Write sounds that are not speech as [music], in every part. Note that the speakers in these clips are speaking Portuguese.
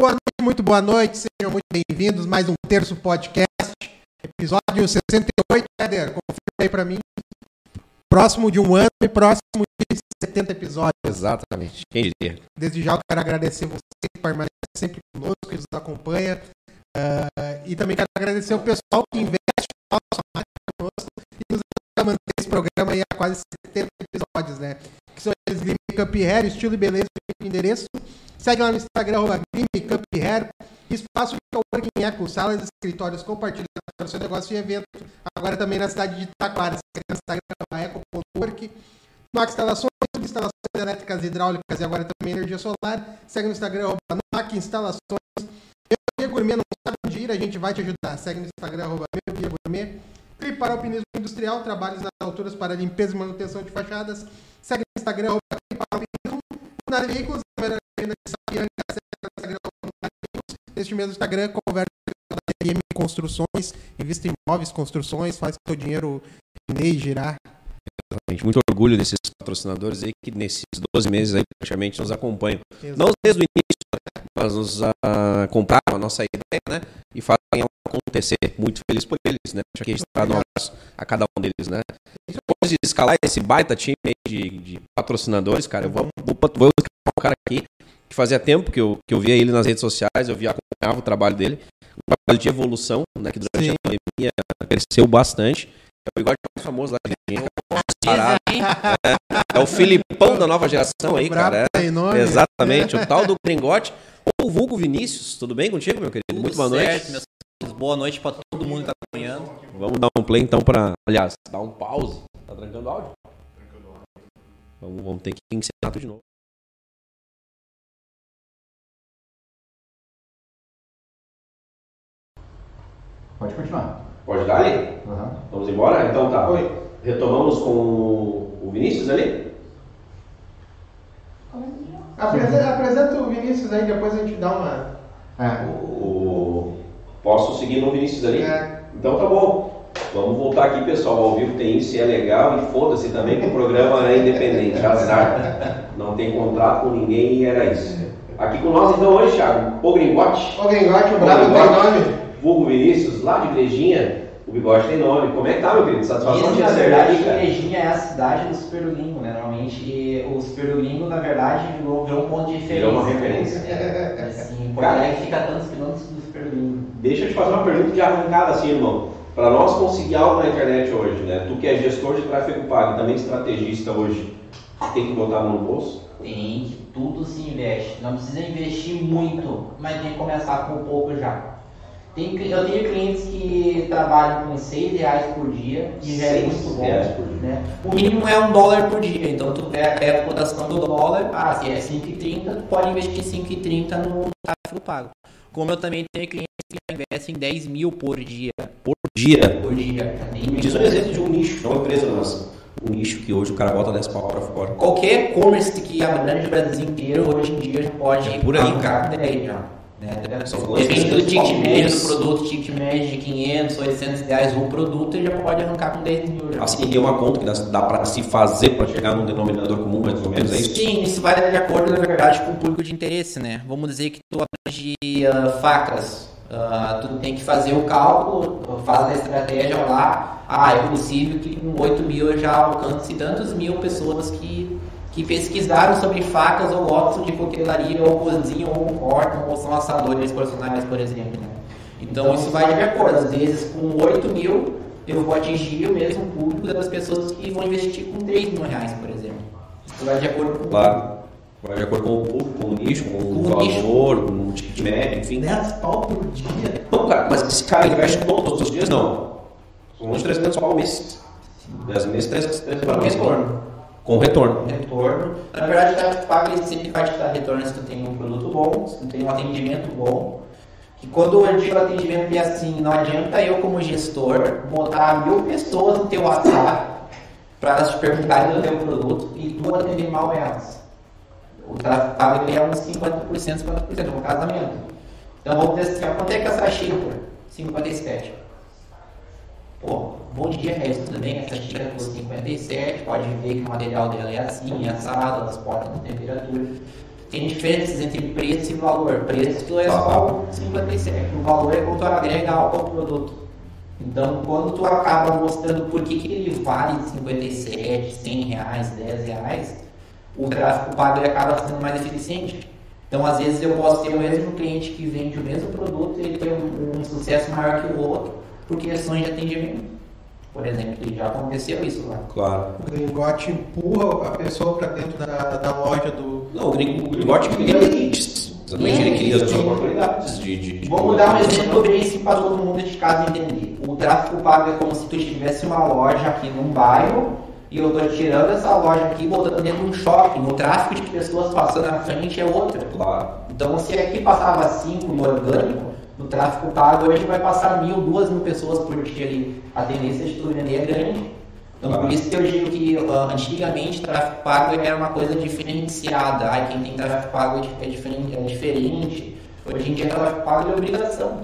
boa noite, muito boa noite, sejam muito bem-vindos. Mais um Terço Podcast, episódio 68. Éder, confirma aí pra mim. Próximo de um ano e próximo de 70 episódios. Exatamente. Quem diria? Desde já eu quero agradecer você que permanece sempre conosco, que nos acompanha. Uh, e também quero agradecer o pessoal que investe no nosso conosco e nos ajuda a manter esse programa aí há quase 70 episódios, né? Que são eles Cup Hair, estilo e beleza, endereço. Segue lá no Instagram, arroba. Espaço de Coworking Eco, salas escritórios compartilhados para o seu negócio e evento. Agora também na cidade de Taquara. Segue no Instagram, eco.work. Nox Instalações, instalações elétricas, hidráulicas e agora também energia solar. Segue no Instagram, arroba Instalações. Meu Gourmet não sabe onde ir, a gente vai te ajudar. Segue no Instagram, arroba Meu Gourmet. Para alpinismo industrial, trabalhos nas alturas para limpeza e manutenção de fachadas. Segue no Instagram, arroba alpinismo. Na veículos, venda de Sapiranga, segue no Instagram, Neste mesmo Instagram, conversa com a Construções, invista em imóveis, construções, faz o seu dinheiro render e girar. Exatamente. Muito orgulho desses patrocinadores aí que nesses 12 meses aí praticamente nos acompanham. Exato. Não desde o início, né? mas nos uh, compraram a nossa ideia, né? E fazem acontecer. Muito feliz por eles, né? Acho que a gente está nós, a cada um deles, né? Depois de escalar esse baita time de, de patrocinadores, cara, eu vou, vou, vou um cara aqui que fazia tempo que eu, que eu via ele nas redes sociais, eu via, acompanhava o trabalho dele, um trabalho de evolução, né, que durante Sim. a pandemia cresceu bastante. É o bigode mais famoso lá de é, é o Filipão da nova geração aí, cara. É, exatamente, o tal do Gringote. Ou o vulgo Vinícius, tudo bem contigo, meu querido? Tudo Muito boa noite. Certo, meus Boa noite para todo mundo que tá acompanhando. Vamos dar um play então para, aliás, dar um pause. Tá trancando áudio? Trancando áudio. Vamos, vamos ter que ensinar tudo de novo. Pode continuar. Pode dar ali? Uhum. Vamos embora? Então tá. Oi. Retomamos com o Vinícius ali? Apresenta, apresenta o Vinícius aí, depois a gente dá uma. É. O, posso seguir no Vinícius ali? É. Então tá bom. Vamos voltar aqui, pessoal. Ao vivo tem isso e é legal. E foda-se também que o programa é independente. Azar. Não tem contrato com ninguém e era isso. Aqui com nós então hoje, Thiago, o Gringote. O Gringote, o bravo tem nome vulgo Vinícius, lá de Igrejinha, o bigode tem nome. Como é que tá, meu querido? Satisfação de Na verdade, Igrejinha é a cidade do Superlingo, né? Normalmente o Superlingo, na verdade, virou, virou um ponto de referência. Virou uma referência. Assim, por Cara, que fica a tantos quilômetros do Superlingo. Deixa eu te fazer uma pergunta de arrancada assim, irmão. Para nós conseguir algo na internet hoje, né? Tu que é gestor de tráfego pago e também estrategista hoje, tem que botar no bolso? Tem, tudo se investe. Não precisa investir muito, mas tem que começar com pouco já. Tem, eu tenho clientes que trabalham com 6 reais por dia e já é muito bom. Reais por dia. Né? O mínimo é um dólar por dia, então tu pega a cotação do dólar, ah, se é 5,30, pode investir 5,30 no tráfego pago. Como eu também tenho clientes que investem 10 mil por dia. Por dia? Por dia. Diz um exemplo de um nicho, não uma empresa nossa. Um nicho que hoje o cara bota 10 pau para fora. Qualquer e-commerce que abrange o Brasil inteiro, hoje em dia pode é por aí, arrancar 10 já. Né? Depende do ticket médio do produto, ticket médio de 500, 800 reais o produto, ele já pode arrancar com 10 mil. Já. Assim, tem uma conta que dá, dá para se fazer para chegar num denominador comum, mais ou menos, é isso? Sim, isso vai de acordo, na verdade, com o público de interesse, né? Vamos dizer que tu abrange uh, facas, uh, tu tem que fazer o cálculo, faz a estratégia lá, ah, é possível que com 8 mil eu já alcance tantos mil pessoas que que pesquisaram sobre facas ou gostam de coquetelaria ou cozinham ou cortam ou são assadores profissionais, por exemplo. Né? Então isso vai de acordo. Às vezes com 8 mil eu vou atingir o mesmo público das pessoas que vão investir com 3 mil reais, por exemplo. Isso vai de acordo com claro. Vai de acordo com o público, com o nicho, com, com o valor, com o ticket médio, enfim. 10 pau por dia. Não, cara, mas esse cara investe todos os dias, não. São uns 300 pau por mês. 10 meses, 300 pau por mês. Com retorno. Retorno. Na verdade, a paga sempre vai te dar retorno se tu tem um produto bom, se tu tem um atendimento bom. E quando eu digo atendimento é assim, não adianta eu como gestor botar mil pessoas no teu WhatsApp para elas te perguntarem do teu produto e tu atender mal elas. O tráfego é uns 50%, 50% no casamento. Então vamos dizer assim, quanto é que essa xícara? 57. Bom dia, resto, tudo bem? Essa xícara custa 57, pode ver que o material dela é assim, é assado, elas portam de temperatura. tem diferenças entre preço e valor. Preço é só 57, o valor é quando tu agrega algo ao produto. Então, quando tu acaba mostrando por que, que ele vale 57, 100 reais, 10 reais, o tráfego pago acaba sendo mais eficiente. Então, às vezes, eu posso ter o mesmo cliente que vende o mesmo produto e ele tem um, um sucesso maior que o outro por questões de atendimento. Por exemplo, já aconteceu isso lá. Claro. O gringote empurra a pessoa para dentro da, da loja do. Não, o gringote cria clientes. Exatamente, ele cria as oportunidades de, de, de. Vamos dar um exemplo bem assim para todo mundo de casa entender. O tráfego pago é como se tu tivesse uma loja aqui num bairro e eu estou tirando essa loja aqui e botando dentro de um shopping. O tráfego de pessoas passando na frente é outro. Claro. Então, se aqui passava 5 no orgânico, no tráfego pago hoje vai passar mil, duas mil pessoas por dia ali. A tendência de tu vender é grande. Então, por isso que eu digo que uh, antigamente tráfego pago era uma coisa diferenciada. Ai, quem tem tráfego pago é diferente. É diferente. Hoje em dia, tráfego pago é obrigação.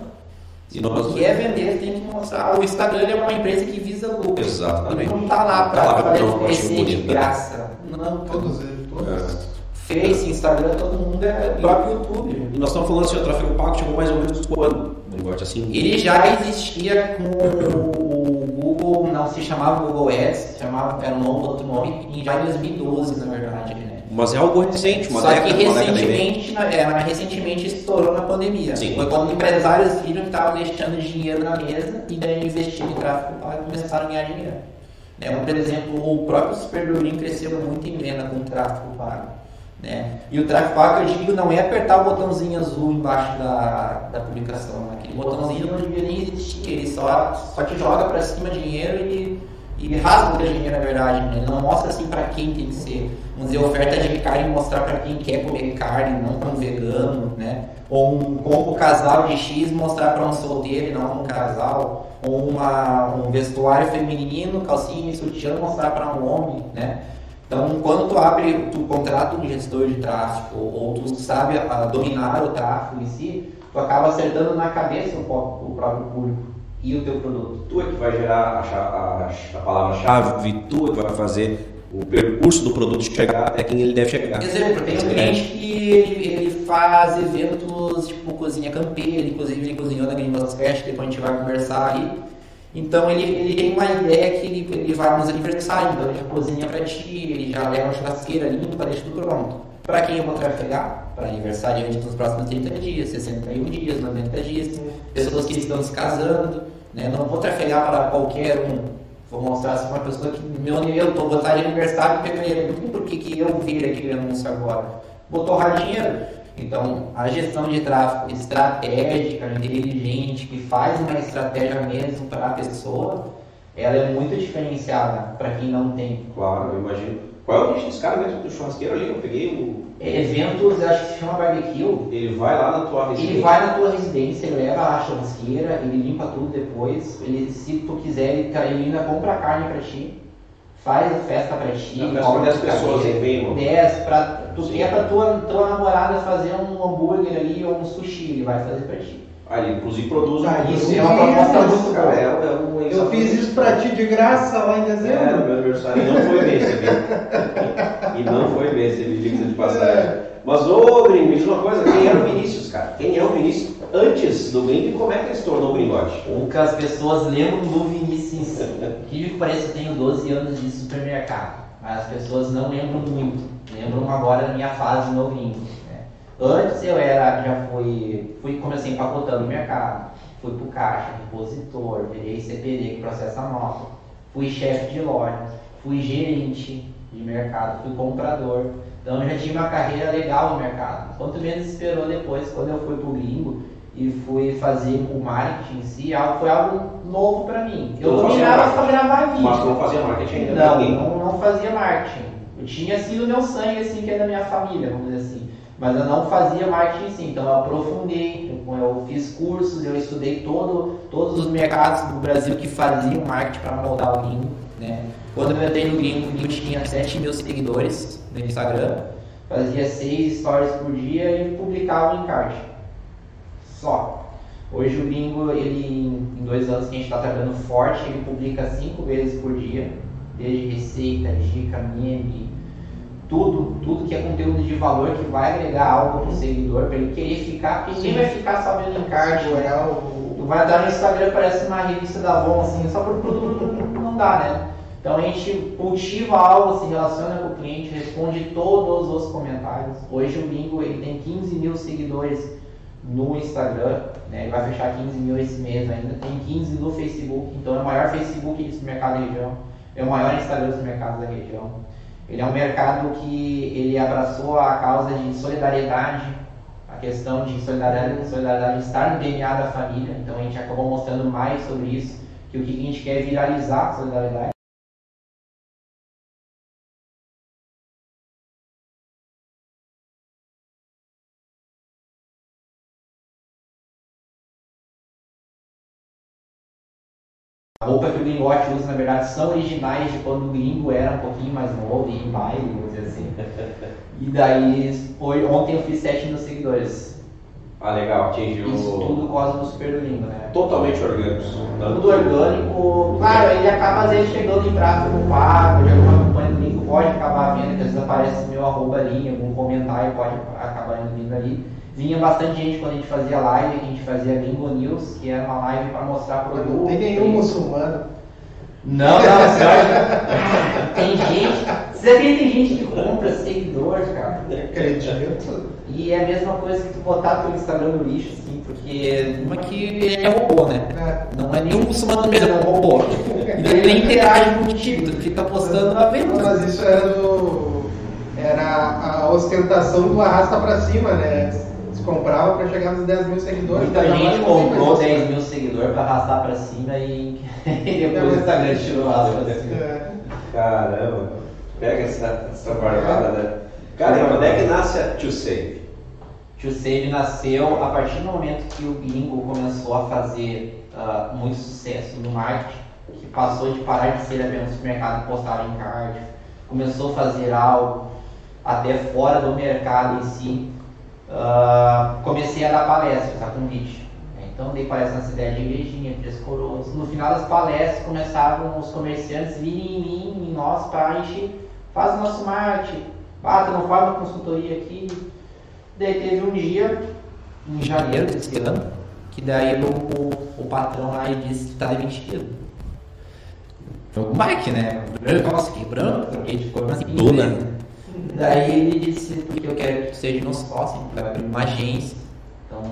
Se nós... quer vender, tem que mostrar. O Instagram é uma empresa que visa lucro. Exatamente. Ele não está lá para oferecer de né? graça. Não, Todos eles, todos. É. Face, Instagram, todo mundo é próprio YouTube. E nós estamos falando assim, o tráfego pago chegou mais ou menos quando? Negócio assim. Ele já existia com o Google, não se chamava Google Ads, chamava, era um novo outro nome, em já em 2012, na verdade. Né? Mas é algo recente, uma Só década, que recentemente, na- é, recentemente estourou na pandemia. Sim. Foi quando empresários viram que estavam deixando dinheiro na mesa e daí investiram em tráfego pago e começaram a ganhar dinheiro. Né? Um, por exemplo, o próprio Super Durinho cresceu muito em venda com o tráfego pago. Né? E o pago, eu digo, não é apertar o botãozinho azul embaixo da, da publicação. Aquele botãozinho não devia nem existir, ele só, só te joga para cima dinheiro e, e rasga o dinheiro, na verdade. Né? Ele não mostra assim para quem tem que ser. Vamos dizer, oferta de carne mostrar para quem quer comer carne, não para um vegano, né? Ou um combo casal de X mostrar para um solteiro e não um casal. Ou uma, um vestuário feminino, calcinha e sutiã mostrar para um homem, né? Então, quando tu abre, tu contrata um gestor de tráfego ou tu sabe ah, dominar o tráfego em si, tu acaba acertando na cabeça o, o próprio público e o teu produto. Tu é que vai gerar a, a- a palavra-chave, tu é que vai fazer o percurso do produto chegar até quem ele deve chegar. Exemplo, tem um cliente que ele, ele faz eventos tipo cozinha campeira, inclusive ele cozinhou na Gringos Fest, depois a gente vai conversar aí. Então ele, ele tem uma ideia que ele, ele vai nos aniversários, então ele já cozinha pra ti, ele já leva uma churrasqueira limpa, deixa tudo pronto. Pra quem eu vou trafegar? Para aniversariantes nos próximos 30 dias, 61 dias, 90 dias, pessoas que estão se casando, né? Não vou trafegar para qualquer um. Vou mostrar assim uma pessoa que meu eu tô botar aniversário em fevereiro. Não tem por que, que eu vir aquele anúncio agora. Vou torrar dinheiro. Então, a gestão de tráfego estratégica, inteligente, que faz uma estratégia mesmo para a pessoa, ela é muito diferenciada para quem não tem. Claro, eu imagino. Qual é o nicho desse cara mesmo do churrasqueiro ali? Eu peguei o. Eventos, acho que se chama barbecue, Ele vai lá na tua Ele residência. vai na tua residência, ele leva a churrasqueira, ele limpa tudo depois. Ele, se tu quiser, ele, ele ainda compra carne pra ti, faz a festa pra ti. Pra 10 a pessoas, cadeira. aí vem, mano. 10, pra, tu Sim. quer pra tua, tua namorada fazer um hambúrguer ali ou um sushi, ele vai fazer pra ti. Ah, ele inclusive produz um Ah, Isso eu é uma proposta fiz, muito cara. boa. É, é um Eu fiz isso pra ti de graça lá em É, no dezembro. meu aniversário e não foi bem recebido. E não foi bem recebido, diga de passagem. Mas, ô Gringo, me diz uma coisa, quem era o Vinícius, cara? Quem é o Vinícius antes do Gringo e como é que ele se tornou o Gringote? Poucas pessoas lembram do Vinícius. Que [laughs] que parece que eu tenho 12 anos de supermercado, mas as pessoas não lembram muito. Lembram agora da minha fase no gringo. né? Antes eu era, já fui, fui comecei empacotando no mercado, fui pro caixa, repositor, virei CPD que processa nota, fui chefe de loja, fui gerente de mercado, fui comprador. Então eu já tinha uma carreira legal no mercado. Quanto menos esperou depois, quando eu fui pro gringo e fui fazer o marketing em si, foi algo novo para mim. Eu Tu não marketing? só gravar vídeo. Mas não fazia marketing ainda? Não, ninguém. não, não fazia marketing. Eu tinha sido meu sangue, assim, que é da minha família, vamos dizer assim. Mas eu não fazia marketing sim, então eu aprofundei, eu, eu fiz cursos, eu estudei todo, todos os mercados do Brasil que faziam marketing para moldar o gringo. Né? Quando eu entrei no gringo, gringo tinha 7 mil seguidores no Instagram, fazia 6 stories por dia e publicava um encarte. Só. Hoje o gringo, ele, em dois anos que a gente está trabalhando forte, ele publica cinco vezes por dia, desde receita, dica, meme, tudo, tudo que é conteúdo de valor que vai agregar algo pro seguidor, para ele querer ficar, porque ninguém vai ficar vendo encarte, né? Segurar o- Tu vai entrar no Instagram, parece uma revista da Avon, assim, só por não dá, né? Então a gente cultiva algo, se relaciona com o cliente, responde todos os comentários. Hoje o Bingo ele tem 15 mil seguidores no Instagram, né? ele vai fechar 15 mil esse mês ainda, tem 15 no Facebook, então é o maior Facebook do mercado região, é o maior Instagram dos mercados da região. Ele é um mercado que ele abraçou a causa de solidariedade, a questão de solidariedade, solidariedade estar no DNA da família, então a gente acabou mostrando mais sobre isso, que o que a gente quer é viralizar a solidariedade. A roupa que o gringote usa, na verdade, são originais de quando o gringo era um pouquinho mais novo e em baile, vamos dizer assim. E daí, foi, ontem eu fiz 7 mil seguidores. Ah, legal, atingiu Isso tudo por causa do super gringo, né? totalmente orgânicos. Tudo orgânico. Claro, ele acaba às vezes chegando em tráfego pago, de alguma campanha do gringo, pode acabar vendo, que às vezes aparece meu arroba ali, algum comentário, pode acabar indo ali. Vinha bastante gente quando a gente fazia live, que a gente fazia Gringo News, que era uma live para mostrar produto. Não tem nenhum muçulmano. Não, não, [laughs] sério. Tem gente. Você que tem gente que compra seguidores, cara? Acredito. E é a mesma coisa que tu botar teu Instagram no lixo, assim, porque uma que é robô, né? É. Não é nenhum muçulmano mesmo, é um robô. E [laughs] ele nem interage contigo, tu fica postando a venda. Mas isso era do. Era a ostentação do arrasta pra cima, né? Eles compravam pra chegar nos 10 mil seguidores. Muita gente comprou mais 10 isso. mil seguidores pra arrastar pra cima e, [laughs] e depois o Instagram tirou as pra cima. É. Caramba, pega essa, essa barbada, né? Cara, e quando é que nasce a Too Safe? Tio Save nasceu a partir do momento que o gringo começou a fazer ah, muito sucesso no marketing, que passou de parar de ser apenas supermercado que postava em card, começou a fazer algo até fora do mercado em si. Ah, comecei a dar palestras a convite. né? Então dei palestra na cidade de Igrejinha, Três Coroas. No final das palestras começavam os comerciantes virem em mim, em nós, para a gente faz o nosso marketing, ah, tu não faz uma consultoria aqui, Daí teve um dia, em janeiro desse ano, que daí o, o, o patrão lá disse que tá demitido. Foi o Mike, né? Nossa, que branco, ele ficou assim. Duna. Daí ele disse, porque eu quero que seja nosso sócio, vai abrir uma agência. Então,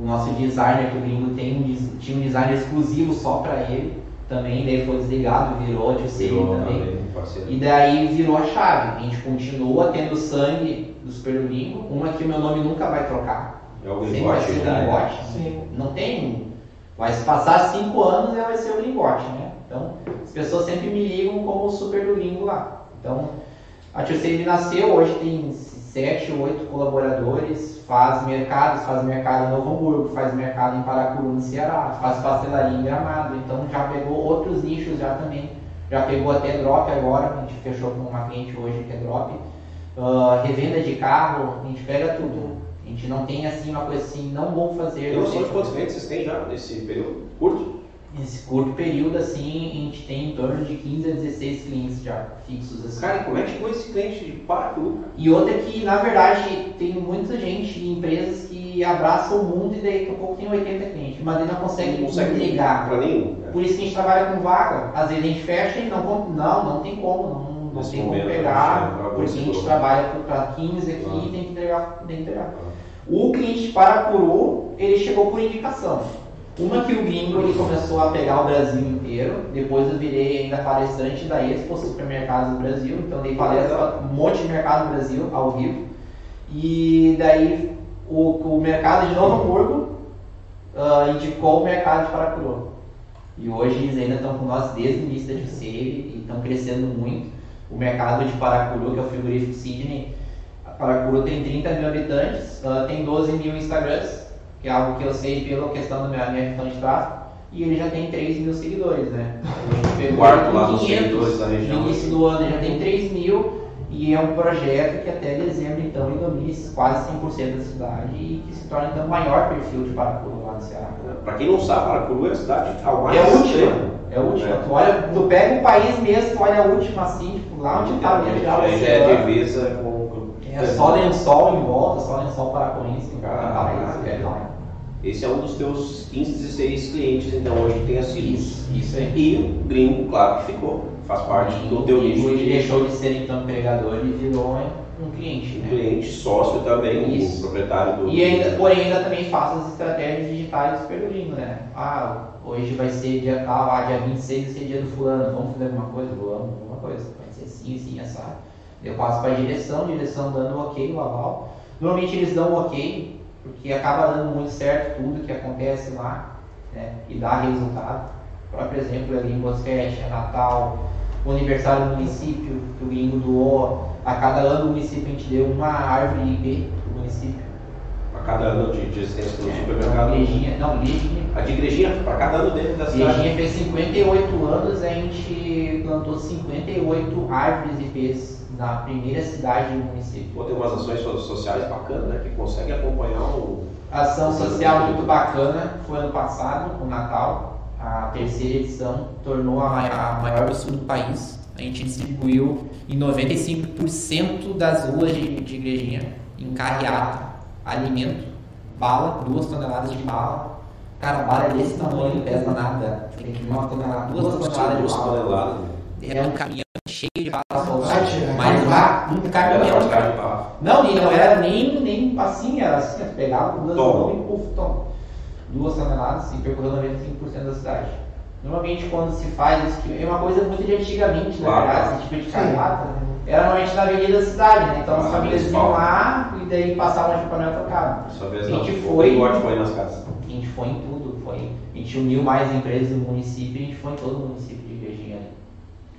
o nosso designer que o gringo tem, um tinha um designer exclusivo só pra ele, também, daí foi desligado, virou de ser Virou também. E daí virou a chave. A gente continua tendo sangue do Super Domingo, uma que o meu nome nunca vai trocar. É o Sempre vai ser o já. é. Gringote. Sim. Não tem. Vai se passar cinco anos e vai ser o Gringote, né? Então, as pessoas sempre me ligam como o Super Domingo lá. Então, a Tio Save nasceu, hoje tem sete, oito colaboradores, faz mercados, faz mercado em Novo Hamburgo, faz mercado em Paracuru, no Ceará, faz pastelaria em Gramado, então já pegou outros nichos já também. Já pegou até drop agora, a gente fechou com uma cliente hoje que é drop. Ah, revenda de carro, a gente pega tudo. A gente não tem assim uma coisa assim, não vou fazer. Tem não noção de quantos clientes vocês têm já nesse período curto? Nesse curto período, assim, a gente tem em torno de 15 a 16 clientes já fixos. Assim. Cara, como é que chegou esse cliente de Paracuru? E outra que, na verdade, tem muita gente e empresas que abraçam o mundo e daí daqui a pouco tem 80 clientes, mas ele não consegue, Não consegue entregar. pra nenhum. né? Por isso que a gente trabalha com vaga. Às vezes a gente fecha e não, não, não tem como, não, não Nesse tem como pegar, né, porque a gente trabalha para 15 aqui Ah. e tem que entregar. Tem que entregar. O cliente de Paracuru, ele chegou por indicação. Uma que o gringo ele começou a pegar o Brasil inteiro, depois eu virei ainda palestrante da Expo Supermercados do Brasil, então dei palestra para um monte de mercado no Brasil, ao vivo. E daí o, o mercado de Novo Hamburgo ah, indicou o mercado de Paracuru. E hoje eles ainda estão com nós desde o início da Jussave e estão crescendo muito. O mercado de Paracuru, que é o frigorífico Sydney, Paracuru tem 30 mil habitantes, ah, tem 12 mil Instagrams, que é algo que eu sei pela questão da minha, minha questão de tráfego, e ele já tem 3 mil seguidores, né? Pegou Quarto lá com dos 500, seguidores da região. No início do ano ele já tem 3 mil, e é um projeto que até dezembro então ele domine quase 100% da cidade e que se torna então o maior perfil de Paracuru lá no Ceará. Pra quem não sabe, Paracuru é a cidade ao mais É a última. É a última. É. Tu, olha, tu pega o país mesmo, tu olha a última assim, tipo, lá onde está o já, já é divisa com. É só lençol em volta, só lençol para paracoense, tem ah, é lá. Esse é um dos teus 15, 16 clientes, então, hoje tem assistido. Isso, isso aí. E o gringo, claro que ficou. Faz parte do teu nicho. Ele deixou de ser então empregador e virou um cliente. Um né? cliente, sócio também, Isso. o proprietário do. E ainda, porém, ainda também faço as estratégias digitais pelo gringo, né? Ah, hoje vai ser dia tal, ah, dia 26 vai ser dia do fulano, vamos fazer alguma coisa? Vamos, alguma coisa. Vai ser assim, assim, assado. Eu passo para a direção, direção dando o ok, o aval. Normalmente eles dão o ok, porque acaba dando muito certo tudo que acontece lá, né? E dá resultado. O próprio exemplo ali em Bosquete, é Natal, o aniversário do município, que o gringo doou. A cada ano o município a gente deu uma árvore IP do município. A cada ano de, de existência do é, supermercado? Não, igrejinha, não, igrejinha. A de igrejinha, para cada ano dentro da cidade? Igrejinha fez 58 anos, a gente plantou 58 árvores IPs na primeira cidade do município. Pô, tem umas ações sociais bacanas, né? Que consegue acompanhar o... Ação social muito bacana, foi ano passado, o Natal, a terceira edição tornou a maior, a maior do sul do país. A gente distribuiu em 95% das ruas de, de igrejinha, em carreata, alimento, bala, duas toneladas de bala. Cara, a bala é desse tamanho, não pesa nada. Tem que uma tonelada, duas toneladas de bala. É um caminhão cheio de bala Mas lá, um caminhão. Não, e não era nem, nem assim, era assim, pegava duas mãos e puf, toma duas toneladas e percorreu 95% da cidade. Normalmente quando se faz isso, é uma coisa muito de antigamente, na claro. verdade, esse tipo de carreata, era normalmente na avenida da cidade, né? Então as famílias iam lá e daí passavam de panela trocada. A gente foi. foi nas casas. A gente foi em tudo, foi. A gente uniu mais empresas do município e a gente foi em todo o município de Igrejinha.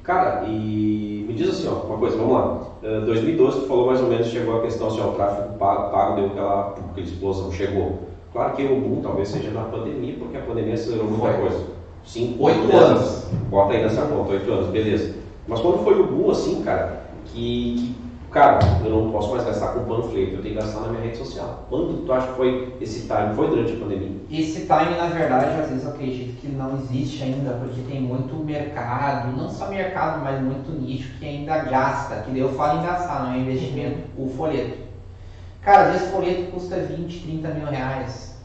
Cara, e me diz assim, ó, uma coisa, vamos lá. Uh, 2012 tu falou mais ou menos, chegou a questão assim, ó, o tráfego pago, pago deu aquela, aquela explosão, chegou. Claro que o boom talvez seja na pandemia, porque a pandemia acelerou muita foi. coisa. Cinco, oito anos. Bota aí nessa conta, oito anos, beleza. Mas quando foi o boom, assim, cara, que, que, cara, eu não posso mais gastar com panfleto, eu tenho que gastar na minha rede social. Quando tu acha que foi esse time? Foi durante a pandemia? Esse time, na verdade, às vezes eu acredito que não existe ainda, porque tem muito mercado, não só mercado, mas muito nicho que ainda gasta, que eu falo em gastar, não é investimento, o folheto. Cara, às vezes folheto custa 20, 30 mil reais,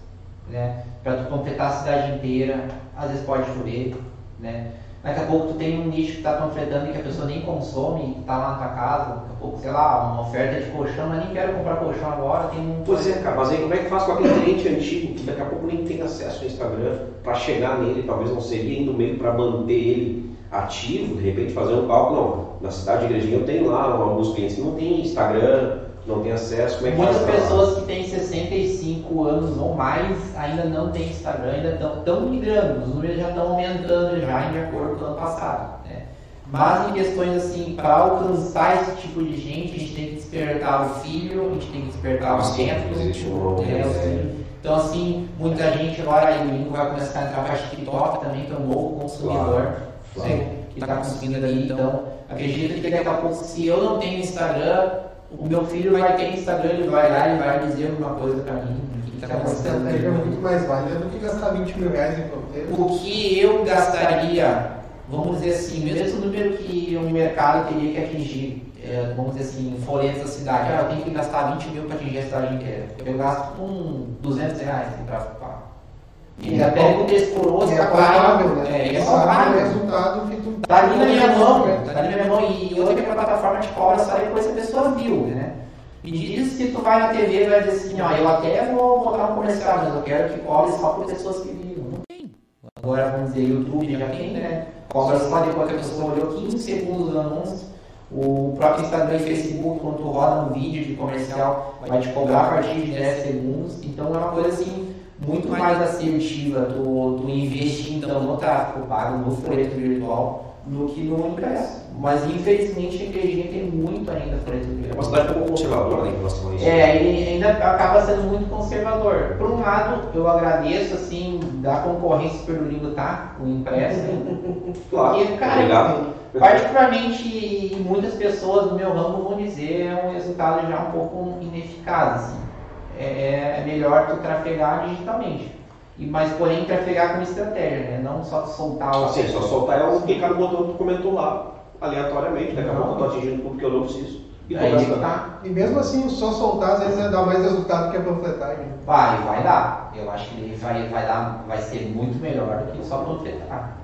né? Para tu completar a cidade inteira, às vezes pode chover, né? Daqui a pouco tu tem um nicho que está panfletando e que a pessoa nem consome, que está lá na tua casa, daqui a pouco, sei lá, uma oferta de colchão, mas nem quero comprar colchão agora, tem um... Pois é, cara, mas aí como é que faz com aquele cliente antigo que daqui a pouco nem tem acesso ao Instagram para chegar nele, talvez não seria indo meio para manter ele ativo, de repente fazer um cálculo, não, na cidade de Igrejinha eu tenho lá alguns clientes que não tem Instagram, não tem acesso, como é que Muitas pessoas que têm 65 anos ou mais ainda não têm Instagram, ainda estão migrando, os números já estão aumentando já de acordo com o ano passado. Né? Mas em questões assim, para alcançar esse tipo de gente, a gente tem que despertar o filho, a gente tem que despertar os netos. Né? Então assim, muita gente agora aí vai começar a entrar para TikTok também, que é um novo consumidor. Claro, claro. Que está conseguindo ali, então acredito que daqui a pouco, se eu não tenho Instagram, o meu filho vai ter Instagram, ele vai lá e vai dizer alguma coisa pra mim. O que está acontecendo? É muito mais válida do que gastar 20 mil reais em. O que eu gastaria, vamos dizer assim, mesmo número que o mercado teria que atingir, é, vamos dizer assim, da cidade, ah, eu tenho que gastar 20 mil para atingir a cidade inteira. Eu gasto com 200 reais em pago. E até com descoroso, é palpável, né? É, é palpável. resultado feito. Tá ali na minha mão, tá ali na minha mão. E outra que a plataforma te cobra só depois que a pessoa viu, né? E diz que tu vai na TV e vai dizer assim, ó, eu até vou botar um comercial, mas eu quero que cobre só por pessoas que viram. Não tem. Agora vamos dizer, YouTube já tem, né? Cobra só depois que a pessoa olhou 15 segundos do anúncio. O próprio Instagram e Facebook, quando tu roda um vídeo de comercial, vai te cobrar a partir de 10 segundos. Então é uma coisa assim muito mais assertiva do, do investir então no tráfego pago, no folheto virtual, do que no impresso. Mas infelizmente a igrejinha tem muito ainda folheto virtual. É uma cidade um pouco conservadora né, em relação a isso. É, ele ainda acaba sendo muito conservador. Por um lado, eu agradeço assim da concorrência pelo livro tá, o impresso. [laughs] claro. Porque, cara, Obrigado. particularmente muitas pessoas do meu ramo vão dizer é um resultado já um pouco ineficaz. Assim é, é melhor tu trafegar digitalmente. E, mas porém trafegar com estratégia, né? Não só soltar o. Sim, só soltar é o que o cara botou, tu comentou lá. aleatoriamente, daqui a pouco eu tô atingindo o público que eu não preciso. E Aí que tá. E mesmo assim, só soltar às vezes dá mais resultado que a panfletagem. Vai, vai dar. Eu acho que ele vai, vai dar, vai ser muito melhor do que só panfletar.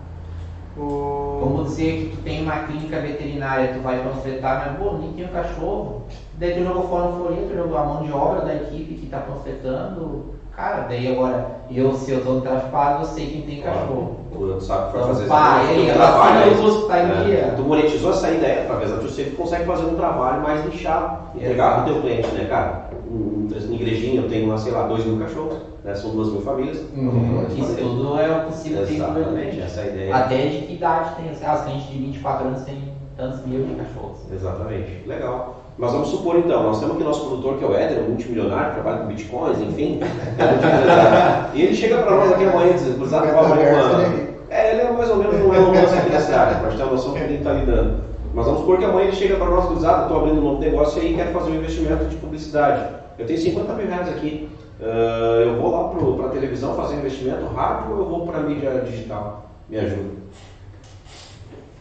O... Vamos dizer que tu tem uma clínica veterinária, tu vai panfletar, mas pô, nem tem um cachorro. Daí tu jogou fora um folheto, jogou a mão de obra da equipe que tá panfletando. Cara, daí agora, eu, se eu tô no pago, eu sei quem tem cachorro. Tu sabe que vai Então, fazer pá, trabalho, o custo, tá em É, dia. Tu monetizou essa ideia através da tu consegue fazer um trabalho mais nichado, entregar para o teu cliente, né, cara? Um, um, igrejinha, eu tenho sei lá, dois mil cachorros, né? São duas mil famílias. Uhum. Isso tudo é possível ter Exatamente, essa é ideia. Até de que idade tem? Os clientes de 24 anos têm tantos mil de cachorros. Exatamente, legal. Mas vamos supor então, nós temos aqui nosso produtor que é o Éder, um multimilionário, trabalha com bitcoins, enfim. [laughs] e ele chega para nós aqui amanhã e diz, cruzado com abrir uma. É, ele é mais ou menos um Elon Musk aqui nessa área, para ter uma noção que ele está lidando. Mas vamos supor que amanhã ele chega para nós, cruzado, estou abrindo um novo negócio e aí quer fazer um investimento de publicidade. Eu tenho 50 mil reais aqui. ah, eu vou lá para a televisão fazer um investimento rádio ou eu vou para a mídia digital? Me ajuda.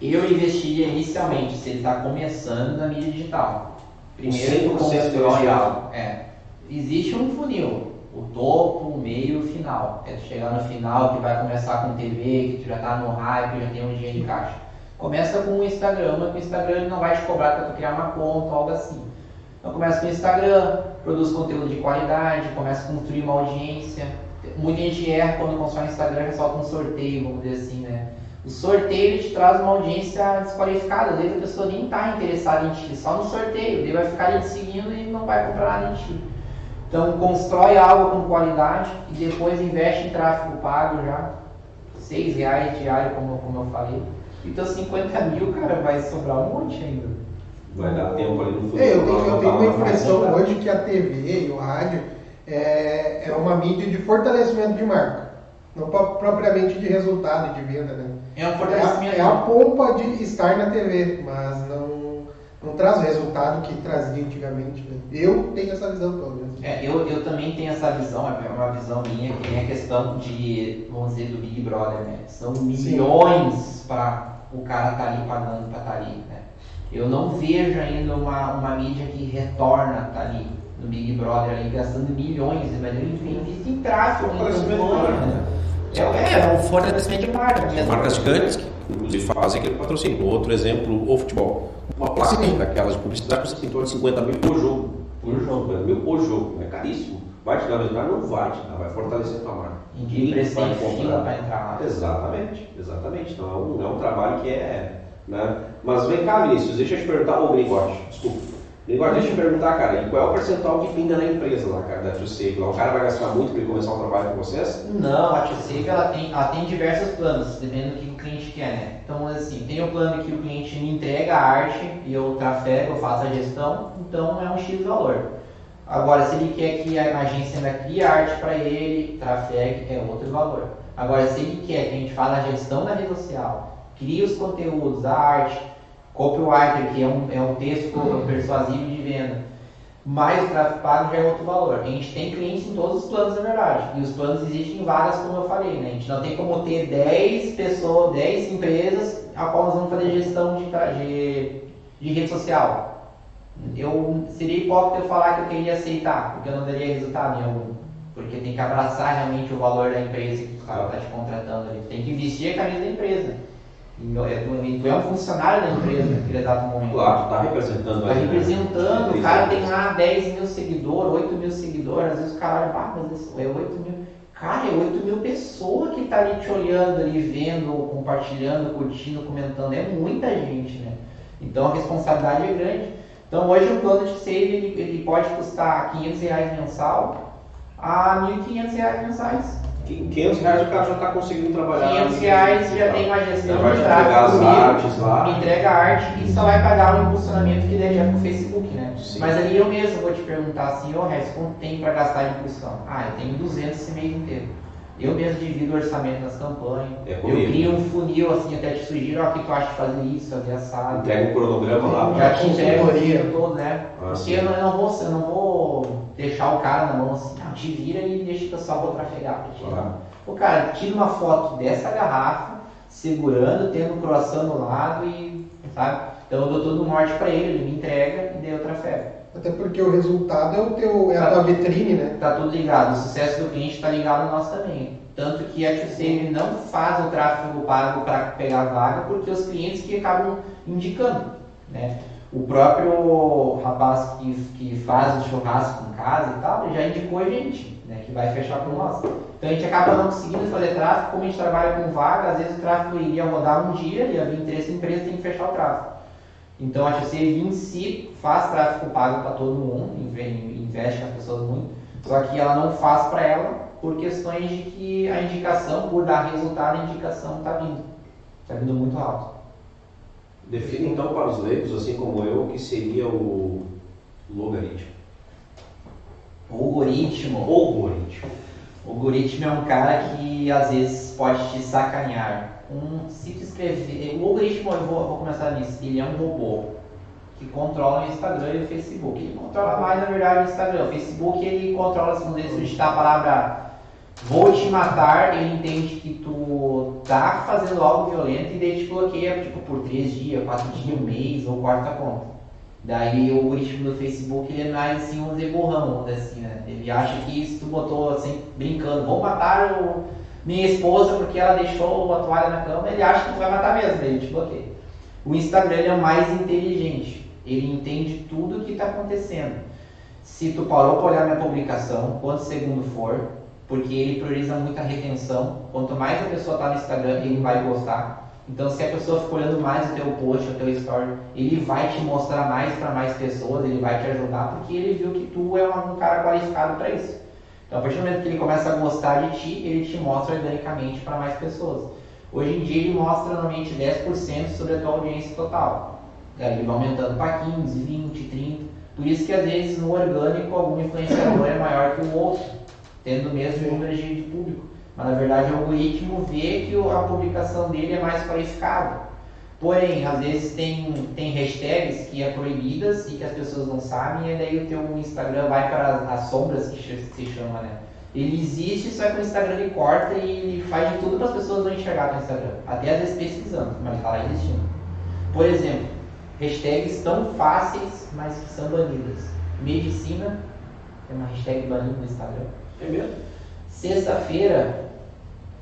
Eu investiria inicialmente, se ele está começando na mídia digital. Primeiro tu 100% do constrói investimento. algo. É. Existe um funil, o topo, o meio e o final. É tu chegar no final que vai começar com TV, que tu já está no hype, já tem um dinheiro de caixa. Começa com o Instagram, mas o Instagram ele não vai te cobrar para tu criar uma conta ou algo assim. Então começa com o Instagram, produz conteúdo de qualidade, começa a construir uma audiência. Muita gente erra quando constrói Instagram e solta um sorteio, vamos dizer assim, né? O sorteio te traz uma audiência desqualificada, às vezes a pessoa nem está interessada em ti, só no sorteio, ele vai ficar ali te seguindo e não vai comprar nada em ti. Então constrói algo com qualidade e depois investe em tráfego pago já, seis reais diário, como, como eu falei. Então 50 mil, cara, vai sobrar um monte ainda. Vai dar tempo ali no futuro. É, eu tenho, eu tenho uma impressão hoje que a TV e o rádio é, é uma mídia de fortalecimento de marca. Não pro- propriamente de resultado de venda, né? É um É fortalecimento. é a pompa de estar na TV, mas não, não traz o resultado que trazia antigamente. Né? Eu tenho essa visão, pelo menos. É, eu, eu também tenho essa visão, é uma visão minha, que tem a questão de, vamos dizer, do Big Brother, né? São milhões para o cara estar ali pagando para estar ali, né? Eu não vejo ainda uma, uma mídia que retorna tá ali no Big Brother ali gastando milhões, mas ele investe em tráfego, né? É, é um fortalecimento de marca mesmo. Marcas gigantes que inclusive fazem aquele patrocínio. Outro exemplo, o futebol. Uma placa daquelas de publicidade custa em torno de 50 mil por jogo. Por jogo, 50 mil por jogo. É caríssimo. Vai te dar resultado? Não vai te dar. Vai fortalecer a tua marca. Comprar. fila para entrar lá. Exatamente, exatamente. Então é um, é um trabalho que é. Né? Mas vem cá, Vinícius, deixa eu te perguntar, ô Gringote, desculpa. Gringote, deixa eu perguntar, cara, e qual é o percentual que pinga na empresa lá, cara, da Tio Safe? Lá, o cara vai gastar muito para ele começar um trabalho com vocês? Não, a T-Safe ela tem, ela tem diversos planos, dependendo do que o cliente quer, né? Então, assim, tem o plano que o cliente me entrega a arte e eu trafego, eu faço a gestão, então é um X valor. Agora, se ele quer que a agência ainda crie arte para ele, trafegue, é outro valor. Agora, se ele quer que a gente faça a gestão da rede social, crie os conteúdos, a arte, copywriter, que é um, é um texto persuasivo de venda, mais o tráfego pago já é outro valor. A gente tem clientes em todos os planos, na verdade. E os planos existem em vagas, como eu falei, né? A gente não tem como ter 10 pessoas, 10 empresas a qual nós vamos fazer gestão de, de, de rede social. Eu seria hipócrita eu falar que eu queria aceitar, porque eu não daria resultado algum. Porque tem que abraçar realmente o valor da empresa que o cara está te contratando ali. Tem que vestir a camisa da empresa. E eu- eu- e tu é um funcionário da empresa naquele exato momento. Claro, tu tá representando Tá né? representando, o cara tem lá 10 mil seguidores, 8 mil seguidores, às vezes o cara olha, ah, mas é 8 mil. Cara, é 8 mil pessoas que tá ali te olhando, ali vendo, compartilhando, curtindo, comentando. É muita gente, né? Então a responsabilidade é grande. Então hoje o plano de save ele, ele pode custar 500 reais mensal a 1.500 reais mensais. 500 reais o cara já tá conseguindo trabalhar. 500 reais já tem uma gestão de tráfego as comigo, artes lá. me entrega a arte e só vai pagar o impulsionamento que der já pro Facebook, né? Sim. Mas ali eu mesmo vou te perguntar assim, ô Regis, quanto tem para gastar em impulsão? Ah, eu tenho 200 esse mês inteiro. Eu mesmo divido o orçamento nas campanhas. É eu crio um funil assim, até te sugiro, ó, o que tu acha de fazer isso, fazer assado. Entrega um cronograma lá. Já te entrego o todo, né? Ah, Porque sim. eu não, eu não vou, eu não vou deixar o cara na mão assim, ah, te vira e deixa que eu só vou trafegar pra ti. Claro. O cara tira uma foto dessa garrafa, segurando, tendo um croissant no lado e sabe? Então eu dou todo o norte para ele, ele me entrega e daí eu trafego. Até porque o resultado é, o teu, é a tua vitrine, né? Tá tudo ligado, o sucesso do cliente está ligado a nós também. Tanto que a TuSave não faz o tráfego pago para pegar vaga, porque os clientes que acabam indicando, né? O próprio rapaz que, que faz o churrasco em casa e tal, já indicou a gente, né? Que vai fechar com nós. Então a gente acaba não conseguindo fazer tráfego, como a gente trabalha com vaga, às vezes o tráfego iria rodar um dia, ia vir interesse da empresa, tem que fechar o tráfego. Então a TuSave em si faz tráfego pago para todo mundo, investe nas pessoas muito, só que ela não faz para ela por questões de que a indicação, por dar resultado, a indicação está vindo. Está vindo muito alto. Define então para os leigos, assim como eu, o que seria o logaritmo. O algoritmo. O algoritmo. O algoritmo é um cara que às vezes pode te sacanear. Um, se tu escrever. O algoritmo, eu vou, vou começar nisso, ele é um robô que controla o Instagram e o Facebook. Ele controla mais, na verdade, o Instagram. O Facebook ele controla, se você digitar a palavra vou te matar, ele entende que tu tá fazendo algo violento e daí te bloqueia tipo, por três dias, quatro dias, um mês ou corta a conta. Daí o algoritmo do Facebook ele é mais assim um dizer assim, né? Ele acha que se tu botou assim, brincando, vou matar o, minha esposa porque ela deixou a toalha na cama, ele acha que tu vai matar mesmo, daí ele te bloqueia. O Instagram é mais inteligente, ele entende tudo o que está acontecendo. Se tu parou para olhar minha publicação, quanto segundo for, porque ele prioriza muito a retenção. Quanto mais a pessoa está no Instagram, ele vai gostar. Então, se a pessoa ficar olhando mais o teu post, o teu story, ele vai te mostrar mais para mais pessoas, ele vai te ajudar, porque ele viu que tu é um cara qualificado para isso. Então, a partir do momento que ele começa a gostar de ti, ele te mostra organicamente para mais pessoas. Hoje em dia, ele mostra normalmente 10% sobre a tua audiência total. Ele vai aumentando para 15, 20, 30. Por isso que, às vezes, no orgânico, algum influenciador é maior que o outro tendo o mesmo número de, público. Mas na verdade o algoritmo vê que a publicação dele é mais qualificada. Porém, às vezes tem, tem hashtags que é proibidas e que as pessoas não sabem, e daí o teu Instagram vai para as, as sombras que se chama, né? Ele existe, só que o Instagram ele corta e ele faz de tudo para as pessoas não enxergar o Instagram. Até às vezes pesquisando, mas está lá existindo. Por exemplo, hashtags tão fáceis, mas que são banidas. Medicina é uma hashtag banida no Instagram. É mesmo? Sexta-feira,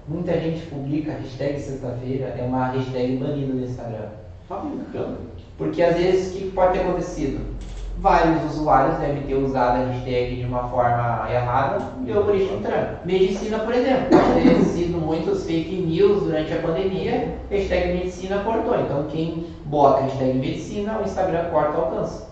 muita gente publica hashtag sexta-feira, é uma hashtag banida no Instagram. Tá brincando? Porque às vezes o que pode ter acontecido? Vários usuários devem ter usado a hashtag de uma forma errada e o algoritmo tranca. Medicina, por exemplo, pode ter sido muitos fake news durante a pandemia, hashtag medicina cortou. Então quem bota hashtag medicina, o Instagram corta o alcance.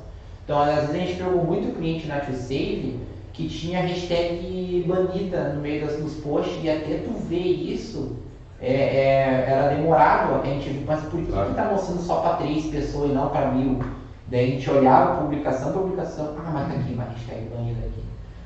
Então às vezes a gente pegou muito cliente na ToSave que tinha hashtag banida no meio das, dos posts e até tu ver isso é, é, era demorado até a gente ver, mas por que claro. que tá mostrando só para três pessoas e não para mil? Daí a gente olhava publicação, publicação, ah, mas tá aqui uma hashtag banida aqui.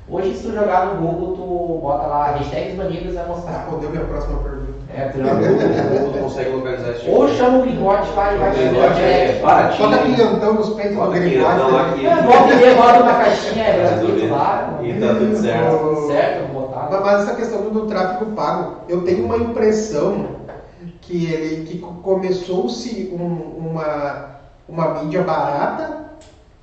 Hoje se tu jogar no Google, tu bota lá hashtags banidas vai mostrar. Respondeu minha próxima pergunta. É, tu não consegue localizar esse Ou chama o Grigote, vai, vai. Grigote é baratinho. Bota quilhantão nos peitos do Grigote. aqui. É, volta e bota uma caixinha, é gratuito lá. E tá tudo certo. Certo, botar. Mas essa questão do tráfego pago, eu tenho uma impressão que ele que começou-se um, uma, uma mídia barata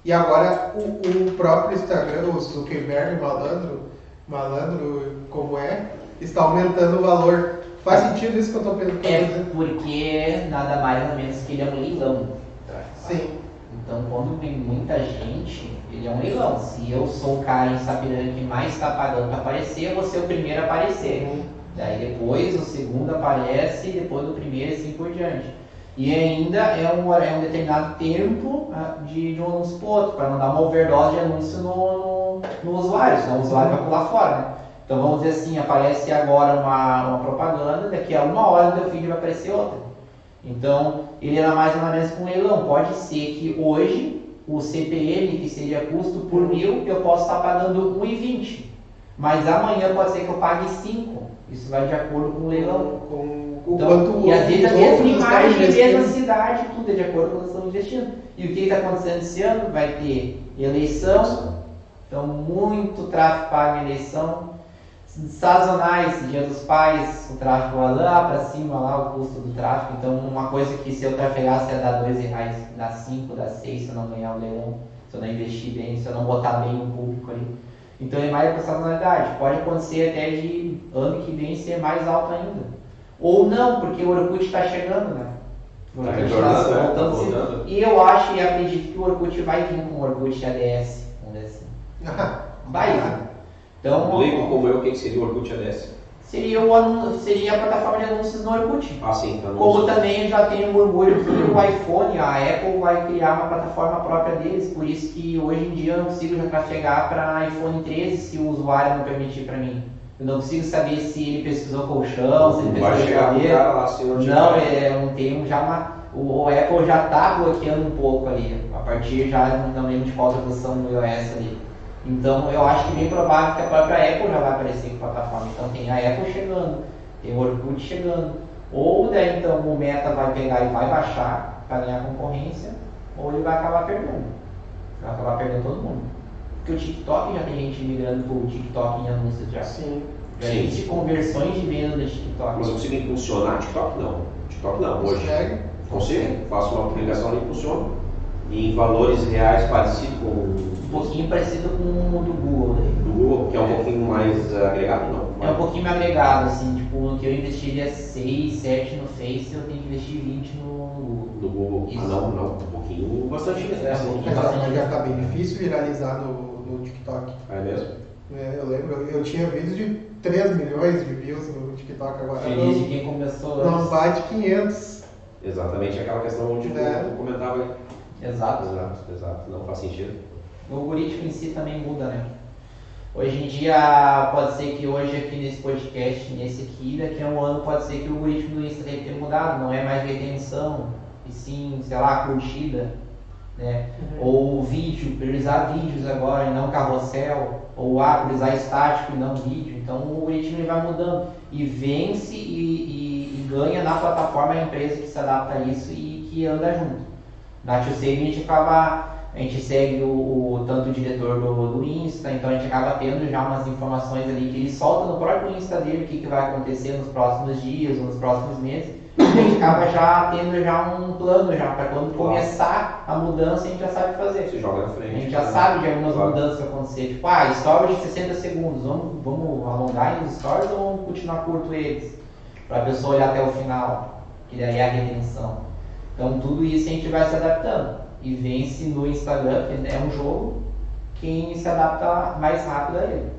e agora o, o próprio Instagram, o Zuckerberg malandro, malandro como é, está aumentando o valor. Faz sentido isso que eu estou pensando? É porque nada mais ou menos que ele é um leilão. Sim. Então quando vem muita gente, ele é um leilão. Se eu sou o cara em Sapiranga que mais está pagando para aparecer, eu vou ser o primeiro a aparecer. Uhum. Daí depois o segundo aparece, depois o primeiro e assim por diante. E ainda é um, é um determinado tempo ah, de, de um anúncio para outro, para não dar uma overdose de anúncio no, no, no usuário, senão o usuário vai pular fora. Né? Então vamos dizer assim, aparece agora uma, uma propaganda, daqui a uma hora no teu feed vai aparecer outra. Então ele era mais ou menos com um leilão. Pode ser que hoje o CPM, que seria custo por mil, eu posso estar pagando 1,20. Mas amanhã pode ser que eu pague 5. Isso vai de acordo com o leilão. Com, com então, e às vezes a mesma imagem, a mesma cidade, tudo é de acordo com o que nós estamos investindo. E o que está acontecendo esse ano? Vai ter eleição, então muito tráfego pago em eleição sazonais, dia dos pais, o tráfego vai lá para cima, lá o custo do tráfego. Então, uma coisa que se eu trafegasse ia dar dois reais, dá cinco, dá seis se eu não ganhar o leilão, se eu não investir bem, se eu não botar bem o público ali. Então, é mais para sazonalidade. Pode acontecer até de ano que vem ser mais alto ainda. Ou não, porque o Orkut está chegando, né? O Tá Orkut retornando, né? voltando Tá voltando. E eu acho e acredito que o Orkut vai vir com o Orkut ADS, vamos dizer assim. [laughs] Vai vir. Então, Um leigo como eu, o que seria o Orkut ADS? seria, o seria a plataforma de anúncios no Orkut. Ah, sim, no- Como também já tem um murmúrio que o iPhone, a Apple vai criar uma plataforma própria deles, por isso que hoje em dia eu não consigo já trafegar para iPhone 13 se o usuário não permitir para mim. Eu não consigo saber se ele pesquisou colchão, se ele pesquisou chegar geladeira. Não, é um termo já uma, o, o Apple já está bloqueando um pouco ali, a partir já não lembro de qual versão do iOS ali. Então eu acho que bem provável que a própria Apple já vai aparecer com plataforma. Então tem a Apple chegando, tem o Orkut chegando. Ou daí então o Meta vai pegar e vai baixar para ganhar concorrência, ou ele vai acabar perdendo. Vai acabar perdendo todo mundo. Porque o TikTok já tem gente migrando pro TikTok em anúncios já. Sim. Já Sim. existe conversões de venda do TikTok. Mas eu consigo impulsionar TikTok? Não. TikTok não, hoje. Consegue? Consigo, faço uma publicação e impulsiono. Em valores reais parecido com o Um pouquinho parecido com o do Google. né? do Google, que é um pouquinho mais agregado, não. É um pouquinho mais agregado, assim, tipo, no que eu investiria 6, 7 no Face, eu tenho que investir 20 no Google. Do Google. Ah, Isso. não, não. Um pouquinho, bastante. É, um pouquinho. Mas agora já tá bem difícil viralizar no, no TikTok. É mesmo? É, eu lembro, eu, eu tinha vídeos de 3 milhões de views no TikTok agora. Feliz de Não, quem começou não bate 500. Exatamente aquela questão onde É. tu comentava aí. Exato. Exato, exato. Não faz sentido. O algoritmo em si também muda, né? Hoje em dia, pode ser que hoje aqui nesse podcast, nesse aqui, daqui a um ano pode ser que o algoritmo do Insta tenha mudado, não é mais retenção, e sim, sei lá, curtida, né? Ou vídeo, priorizar vídeos agora e não carrossel, ou ah, priorizar estático e não vídeo. Então o algoritmo ele vai mudando e vence e, e- e ganha na plataforma a empresa que se adapta a isso e que anda junto. Na Tio Save a gente acaba, a gente segue o, o- tanto o diretor do, do Insta, então a gente acaba tendo já umas informações ali que ele solta no próprio Insta dele o que, que vai acontecer nos próximos dias ou nos próximos meses. A gente acaba já tendo já um plano já para quando Claro. começar a mudança a gente já sabe fazer. Se joga na A frente. gente já sabe de algumas Claro. mudanças que acontecer. Tipo, ah, stories de 60 segundos. Vamos, vamos alongar os stories ou vamos continuar curto eles? Para a pessoa olhar até o final. Que daí é a retenção. Então tudo isso a gente vai se adaptando. E vence no Instagram, que é um jogo, quem se adapta mais rápido a ele.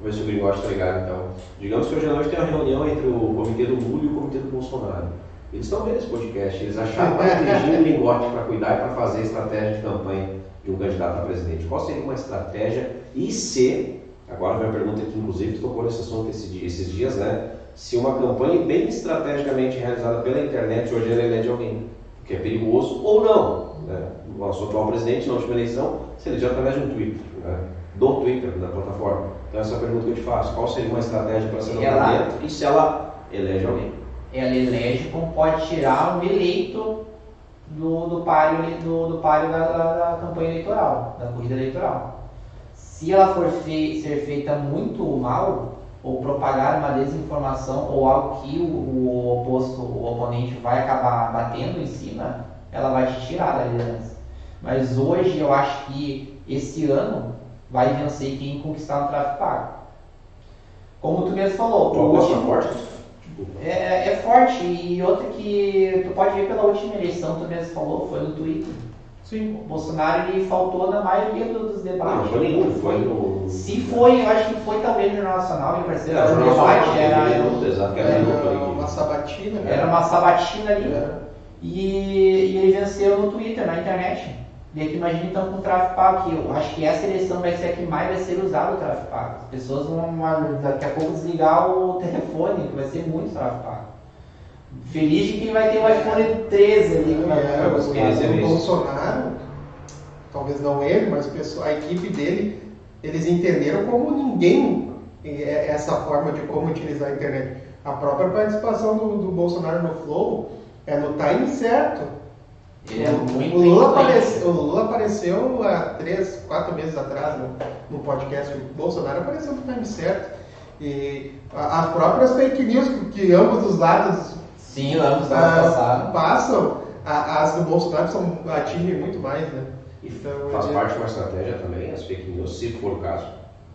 Vamos ver se o Gringote está ligado então. Digamos que hoje à noite tem uma reunião entre o comitê do Lula e o comitê do Bolsonaro. Eles estão vendo esse podcast, eles acharam mais dirigir o Gringote para cuidar e para fazer estratégia de campanha de um candidato a presidente. Qual seria uma estratégia? E se, agora vem a pergunta que inclusive tocou nesse assunto esses dias, né? Se uma campanha bem estrategicamente realizada pela internet hoje ela elege alguém, que é perigoso ou não. Né? O nosso atual presidente, na última eleição, se elegeu através de um Twitter, né? do Twitter, da plataforma. Então essa é a pergunta que eu te faço. Qual seria uma estratégia para ser Ela- e se ela elege alguém? Ela elege como pode tirar um eleito do, do páreo, do, do páreo da, da- da campanha eleitoral, da corrida eleitoral. Se ela for fe- ser feita muito mal, ou propagar uma desinformação, ou algo que o, o oposto, o oponente vai acabar batendo em cima, ela vai te tirar da liderança. Mas hoje eu acho que esse ano vai vencer quem conquistar no tráfego pago. Como tu mesmo falou, o último- forte? Desculpa. é, é forte e outra que tu pode ver pela última eleição, tu mesmo falou, foi no Twitter. Sim. O Bolsonaro ele faltou na maioria do- dos debates. não foi nenhum, foi no. Se foi, eu acho que foi talvez no Nacional, ele parecia É, o que o Jornal debate era, era Era uma sabatina, né? era uma sabatina ali. Era. E, e ele venceu no Twitter, na internet. E aí tu imagina então com o tráfego pago, que eu acho que essa eleição vai ser a que mais vai ser usado o tráfego pago. As pessoas vão daqui a pouco desligar o telefone, que vai ser muito tráfego pago. Feliz de quem vai ter o iPhone 13 ali. vai- É, o isso? Bolsonaro, talvez não ele, mas o a equipe dele, eles entenderam como ninguém é- essa forma de como utilizar a internet. A própria participação do, do Bolsonaro no Flow é no time certo. Ele é o, muito o Lula apareceu, o Lula apareceu há três, quatro meses atrás no, no podcast. O Bolsonaro apareceu no time certo. E as próprias fake news que ambos os lados Sim, ambos lados ah, passaram. passam, a- as do Bolsonaro são, atingem muito mais, né? E Então, faz parte de uma estratégia também, as fake news, se for o caso.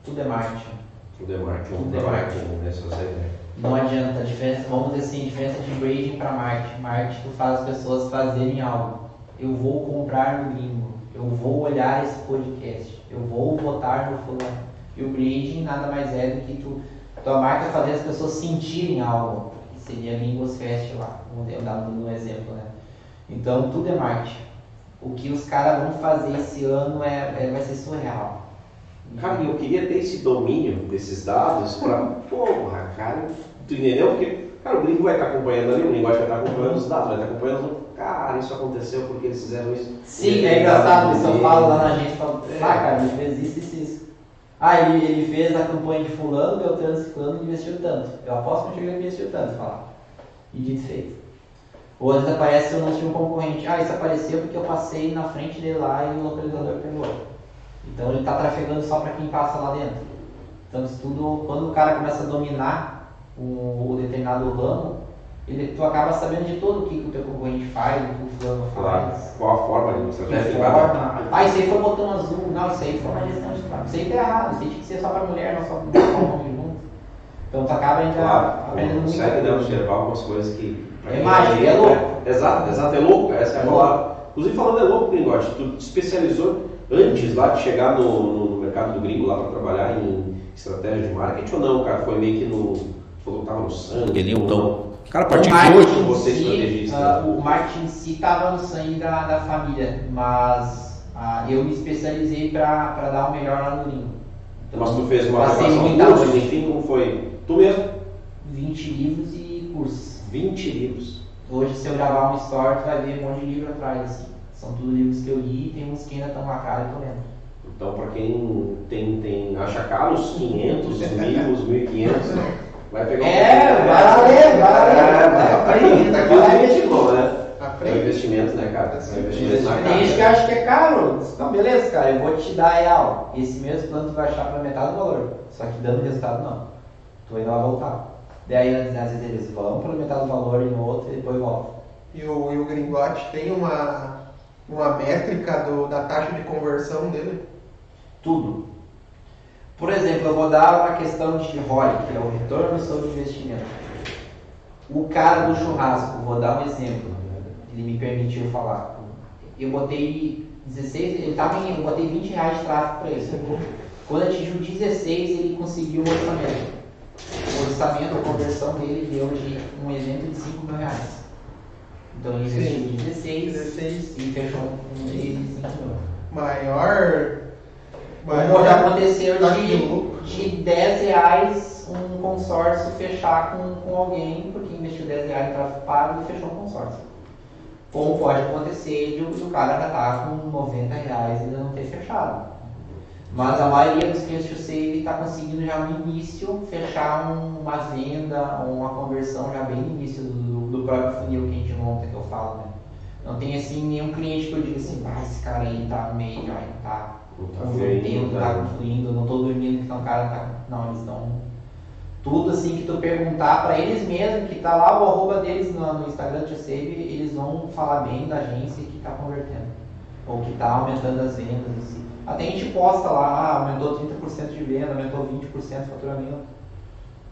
Tudo é marketing. Tudo é marketing, Tudo tudo é é marketing nessa série. Não adianta, a diferença, vamos dizer assim, diferença de grading para marketing. Marketing tu faz as pessoas fazerem algo. Eu vou comprar no gringo, eu vou olhar esse podcast, eu vou votar no fulano. E o grading nada mais é do que tu, tua marca fazer as pessoas sentirem algo. Seria Lingos Fest lá, vamos dar um exemplo, né? Então tudo é marketing. O que os caras vão fazer esse ano é, é- vai ser surreal. Cara, eu queria ter esse domínio desses dados pra. Porra, cara, tu entendeu? Porque, cara, o gringo vai estar acompanhando ali, o linguagem vai estar acompanhando os dados, vai estar acompanhando. Cara, isso aconteceu porque eles fizeram isso. Sim, é engraçado isso. Eu falo lá na gente, falo, ah, cara, ele fez isso, isso, isso. Ah, ele, fez a campanha de fulano, deu tanto, fulano, investiu tanto. Eu aposto contigo que ele investiu tanto, fala. E dito e feito. Ou às vezes aparece eu não tinha um concorrente. Ah, isso apareceu porque eu passei na frente dele lá e o localizador pegou. Então ele está trafegando só para quem passa lá dentro. Então isso tudo, quando o cara começa a dominar o, o determinado ramo, ele, tu acaba sabendo de tudo o que, que o teu concorrente faz, o que o fulano Claro, faz. qual a forma de Que estratégia de forma. Ah, isso aí foi botão azul. Não, isso aí foi uma gestão de trabalho. Isso aí tá errado. Isso aí tinha que ser só pra mulher, não só um homem junto. Então tu acaba ainda Claro, aprendendo muito. consegue né, observar algumas coisas que. É mágico, não é louco. né? Exato, exato, é louco, essa é a É palavra. Inclusive falando é louco, Gringote, tu te especializou antes lá de chegar no, no mercado do gringo lá para trabalhar em estratégia de marketing ou não, cara? Foi meio que no. Falou que tava no sangue. Ele então. Cara, a O partir de marketing hoje. em você si, estrategista, ah, né? o marketing em si estava no sangue da, da família, mas ah, eu me especializei para dar o melhor lá no gringo. Então, Mas tu fez uma muita cursos, enfim, como foi? Tu mesmo? 20 livros e cursos. 20 livros. Hoje, se eu gravar uma story, tu vai ver um monte de livro atrás. Assim. São tudo livros que eu li e tem uns que ainda estão lacrados e tô lendo. Então, para quem tem, tem, acha caro os 500 [laughs] mil, os 1.500, vai pegar um É, vai lá ler, vai lá ler. É, vai aprender, tá aqui Vai lá o ler. investimento, né? É um Aprende. investimento, né, cara? É um investimento na Tem gente que acha que é caro. Então, beleza, cara, eu vou te dar real. Esse mesmo plano tu vai achar pela metade do valor. Só que dando resultado, não. Tu ainda vai voltar. Daí, às às vezes, eles vão pela metade do valor e no outro e depois voltam. E o, e o Gringote tem uma, uma métrica do, da taxa de conversão dele. Tudo. Por exemplo, eu vou dar uma questão de ROI, que é o retorno sobre investimento. O cara do churrasco, vou dar um exemplo. Ele me permitiu falar. Eu botei 16, ele tava em, eu botei 20 reais de tráfego para ele. Quando atingiu 16, ele conseguiu o orçamento. O orçamento, a conversão dele deu de um evento de 5 mil reais. Então ele investiu Sim. 16, 16. e fechou um mês de 5 mil. Maior. Como já aconteceu taxa de de, lucro. de 10 reais um consórcio fechar com, com alguém, porque investiu 10 reais em tráfego pago e fechou um consórcio. Como pode acontecer de o cara já estar com 90 reais e ainda não ter fechado. Mas a maioria dos clientes que eu está conseguindo já no início fechar um- uma venda ou uma conversão já bem no início do, do- próprio funil que a gente monta, que eu falo, né? Não tem assim nenhum cliente que eu diga assim, ah, esse cara aí tá no meio, já tá Não tá convertendo, fluindo, tá né? confluindo, não tô dormindo, então o cara tá. Não, eles estão. Tudo assim que tu perguntar pra eles mesmos, que tá lá o arroba deles no, no Instagram de Save, eles vão falar bem da agência que tá convertendo. Ou que tá aumentando as vendas. Assim. Até a gente posta lá, ah, aumentou 30% de venda, aumentou 20% de faturamento.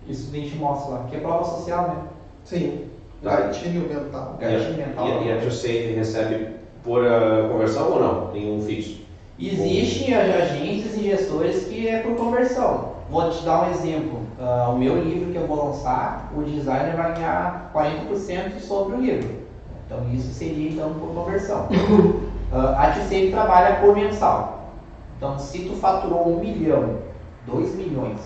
Isso a gente mostra lá, que é prova social, né? Sim. Tá. Gatilho mental. E a- Gatilho mental. E, a- e a TrueSafe recebe por ah, conversão ou não? Tem um fixo? Existem agências e gestores que é por conversão. Vou te dar um exemplo. Ah, o meu livro que eu vou lançar, o designer vai ganhar 40% sobre o livro. Então isso seria então por conversão. [coughs] Ah, a T-Save trabalha por mensal. Então se tu faturou um milhão, 2 milhões,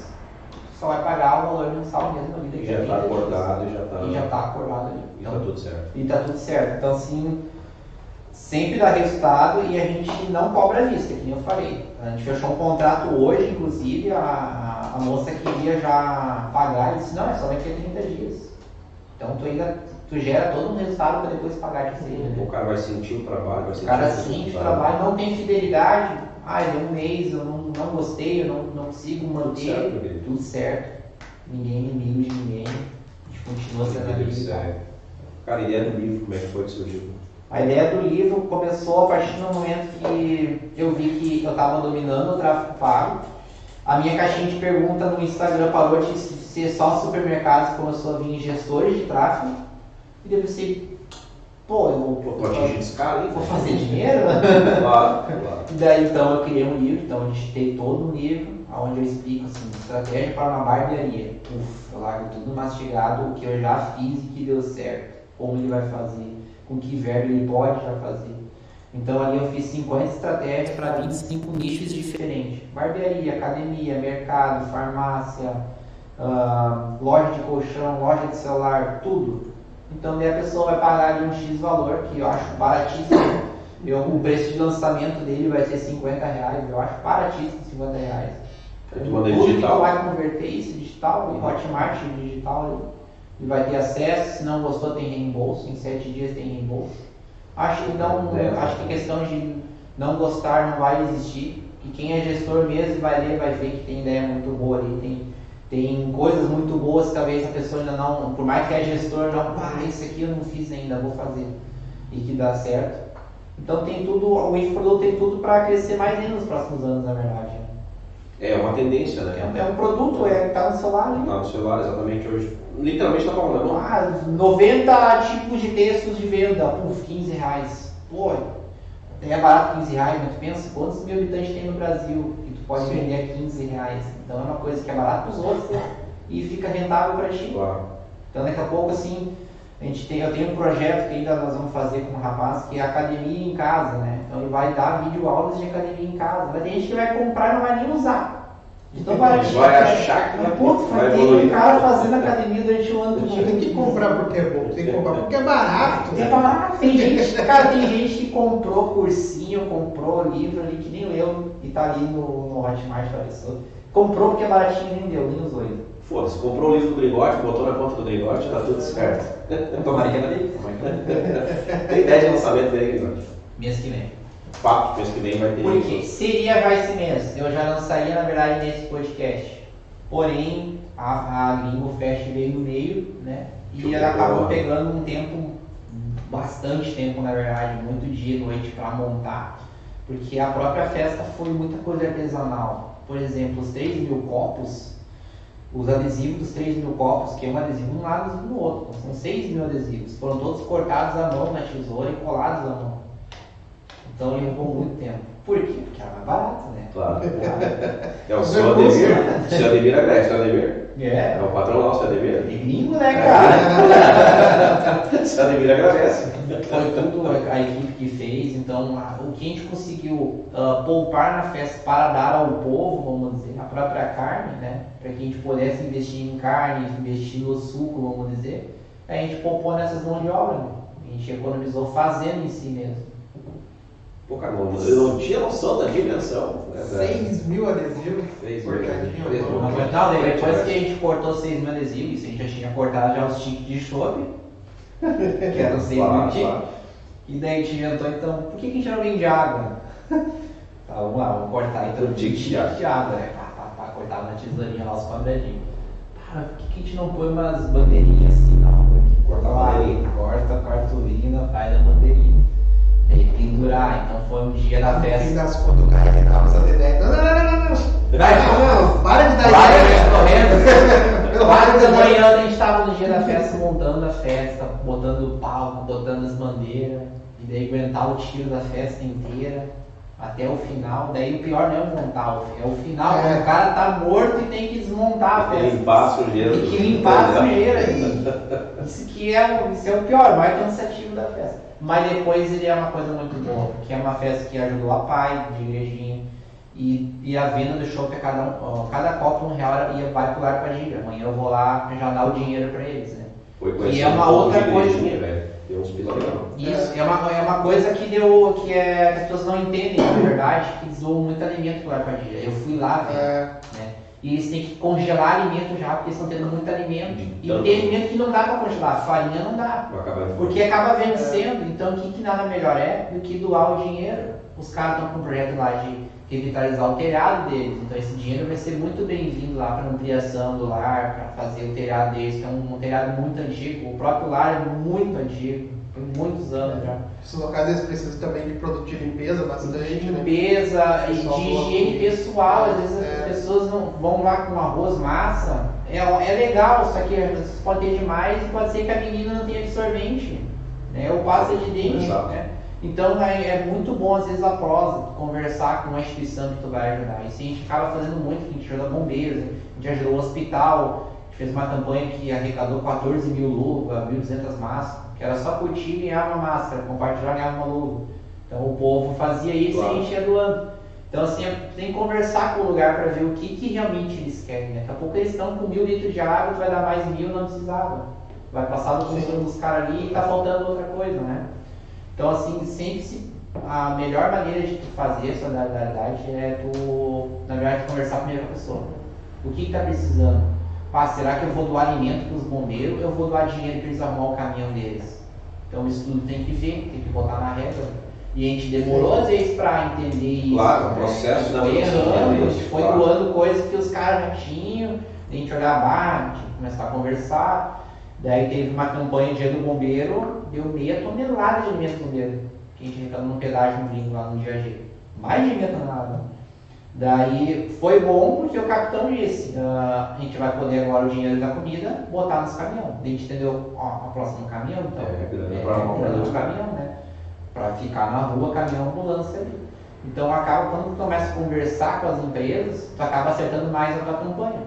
tu só vai pagar o valor mensal mesmo ali daqui a Já está 30 dias. acordado, já está. E já está acordado ali. E tá Então, tudo certo. e tá tudo certo. Então, assim, sempre dá resultado e a gente não cobra a vista, que nem eu falei. A gente fechou um contrato hoje, inclusive, a, a, moça queria já pagar e disse, não, é só daqui a 30 dias. Então, tu ainda tu gera todo um resultado para depois pagar de você. O cara vai sentir o trabalho, vai O sentir cara o sente o trabalho, não tem fidelidade. Ah, deu um mês, eu não, não gostei, eu não, não consigo Tudo manter. certo, meu querido. Tudo certo. ninguém inimigo de ninguém. A gente continua sendo sério. Cara, ideia do livro, como é que foi que surgiu? A ideia do livro começou a partir do momento que eu vi que eu estava dominando o tráfego pago. A minha caixinha de pergunta no Instagram parou de ser só supermercados e começou a vir gestores de tráfego. E daí eu pensei, pô, eu vou, tô atingindo escala, vou fazer dinheiro? [laughs] Claro, claro. E daí então eu criei um livro, então eu digitei todo um livro, onde eu explico assim, estratégia para uma barbearia. Uf, eu largo tudo mastigado, o que eu já fiz e que deu certo, como ele vai fazer, com que verbo ele pode já fazer. Então ali eu fiz 50 estratégias para 25 nichos diferentes. Barbearia, academia, mercado, farmácia, ah, loja de colchão, loja de celular, tudo. Então daí a pessoa vai pagar ali um X valor, que eu acho baratíssimo. Eu, o preço de lançamento dele vai ser 50 reais, eu acho baratíssimo 50 reais. Ele Tudo que digital. tu vai converter isso digital, Hotmart digital, e vai ter acesso, se não gostou tem reembolso, em 7 dias tem reembolso. Acho que não, É. acho que questão de não gostar não vai existir. E quem é gestor mesmo vai ler, vai ver que tem ideia muito boa ali, tem, tem coisas muito boas que talvez a pessoa ainda não, por mais que é gestor, não, ah, esse aqui eu não fiz ainda, vou fazer. E que dá certo. Então tem tudo, o infoproduto tem tudo para crescer mais ainda nos próximos anos, na verdade. né? É uma tendência, É, né? é um produto, é, tá no celular ali. Tá no celular, exatamente hoje. Literalmente tá falando. Ah, 90 tipos de textos de venda, puf, 15 reais. Pô, é barato 15 reais, mas tu pensa quantos mil habitantes tem no Brasil que tu pode Sim. vender a 15 reais. Então é uma coisa que é barato pros outros né? e fica rentável para ti. Claro. Então daqui a pouco assim, a gente tem, eu tenho um projeto que ainda nós vamos fazer com um rapaz que é academia em casa, né? Então ele vai dar vídeo aulas de academia em casa. Vai ter gente que vai comprar e não vai nem usar. Então. Vai né? achar que vai- Putz, vai, vai ter um cara fazendo academia durante o ano Não tem que comprar porque é bom, tem que comprar porque é barato. É barato. Tem gente, [laughs] cara, tem gente que comprou cursinho, comprou livro ali que nem leu e tá ali no, no Hotmart apareceu. Comprou porque é baratinho e nem deu, nem usou ainda. Foda-se, comprou o livro do Gringote, botou na conta do Gringote, tá tudo certo. [laughs] Tomara que ele Tem ideia de lançamento dele, Gringote? mês que vem. Mês que vem vai ter Porque isso. seria esse mês. Eu já lançaria, na verdade, nesse podcast. Porém, a, a Gringo Fest veio no meio, né? E ela acabou pegando um tempo, bastante tempo, na verdade, muito dia e noite para montar. Porque a própria festa foi muita coisa artesanal. Por exemplo, os 3 mil copos, os adesivos dos 3 mil copos, que é um adesivo de um lado e do outro. Então, são 6 mil adesivos. Foram todos cortados à mão na tesoura e colados à mão. Então levou muito tempo. Por quê? Porque era mais barato, né? Claro. [laughs] É o seu Ademir. Seu Ademir agradece, o seu Ademir. É. É o patrão lá, o seu É Ademir. gringo, né, cara? [laughs] Seu Ademir agradece. Foi tudo a, equipe que fez. Então, o que a gente conseguiu ah, poupar na festa para dar ao povo, vamos dizer, a própria carne, né? Para que a gente pudesse investir em carne, investir no suco, vamos dizer, a gente poupou nessas mãos de obra. Né? A gente economizou fazendo em si mesmo. Cara, não- eu não tinha noção da dimensão. né, da- 6 mil adesivos. Seis Cortadinho, mil, não, daí depois que a gente cortou 6 mil adesivos, isso a gente já tinha cortado já os tickets de chope, que eram 6 mil [laughs] claro. E daí a gente inventou então, por que, que a gente não vende água? [laughs] tá, vamos lá, vamos cortar então Um tique de água. de água, né? Pá, pá, pá, cortava na tesourinha lá os quadradinhos. Cara, por que, que a gente não põe umas bandeirinhas assim na água aqui? Corta a. Corta a cartolina, faz a bandeirinha. E pendurar, então foi um dia da No fim festa. das contas, o cara que dava essa ideia. Não, não, não, não, não, não. Vai, Não, não, para de dar ideia. correndo. Quatro da manhã a gente tava no dia da festa montando a festa, botando o palco, botando as bandeiras, e daí aguentar o tiro da festa inteira até o final. Daí o pior não é o montar, é o final, É. quando o cara tá morto e tem que desmontar a Tem que festa. limpar a sujeira. Tem que limpar a sujeira. Isso que é o, isso é o pior, mais cansativo da festa. Mas depois ele é uma coisa muito boa, que é uma festa que ajudou a pai de igrejinha. E, e a venda do shopping, cada, um, cada copo um real ia, vai pro Arpadilha. Amanhã eu vou lá já dar o dinheiro pra eles, né? Foi E é uma outra coisa. velho. Deu uns. Isso, é uma, é uma coisa que deu, que, é, que as pessoas não entendem, na verdade, que doam muito alimento pro Arpadilha. Eu fui lá, ver, É, né? E eles têm que congelar alimento já, porque eles estão tendo muito alimento. E Tanto. tem alimento que não dá pra congelar, farinha não dá. Porque acaba vencendo, então o que, que nada melhor é do que doar o dinheiro. Os caras estão com um projeto lá de revitalizar o telhado deles. Então esse dinheiro vai ser muito bem-vindo lá para ampliação do lar, para fazer o telhado deles, que é um, um, telhado muito antigo. O próprio lar é muito antigo, tem muitos anos já. Esses locais eles precisam também de produto de limpeza bastante. De né? limpeza né? e de higiene pessoal. Às vezes é. as pessoas não vão lá com arroz, massa. É, é legal, só que às vezes pode ter demais e pode ser que a menina não tenha absorvente. Né? Ou passa de dente. Né? Então é, é, muito bom às vezes a prosa, conversar com uma instituição que tu vai ajudar. Isso a gente acaba fazendo muito, a gente ajuda bombeiros, a gente ajudou o hospital, a gente fez uma campanha que arrecadou 14 mil luvas, 1.200 máscaras, que era só curtir e ganhar uma máscara, compartilhar e ganhar uma luva. Então o povo fazia isso claro. e a gente ia doando. Então assim, tem que conversar com o lugar para ver o que, que realmente eles querem. Daqui a pouco eles estão com mil litros de água, tu vai dar mais mil, não precisava. Vai passar do consumo dos caras ali e está faltando outra coisa, né? Então, assim, sempre se, a melhor maneira de fazer essa solidariedade é tu, na verdade, conversar primeiro com a pessoa. O que está precisando? Ah, será que eu vou doar alimento para os bombeiros ou eu vou doar dinheiro para eles arrumar o caminhão deles? Então, isso tudo tem que ver, tem que botar na regra. E a gente demorou às vezes para entender isso. Claro, o processo né? foi errando, a gente foi claro. doando coisas que os caras já tinham, a gente olhava, ah, começar a conversar. Daí teve uma campanha dia do bombeiro, deu meia tonelada de alimento no bombeiro, que a gente reclamou num pedágio no gringo lá no dia a dia. Mais de meia tonelada. Daí foi bom porque o capitão disse, uh, a gente vai poder agora o dinheiro da comida botar nos caminhões. A gente entendeu, ó, a próxima caminhão, então. É, é, é, é, caminhão, né? Para ficar na rua, caminhão, ambulância ali. Então acaba, quando tu começa a conversar com as empresas, tu acaba acertando mais a tua campanha.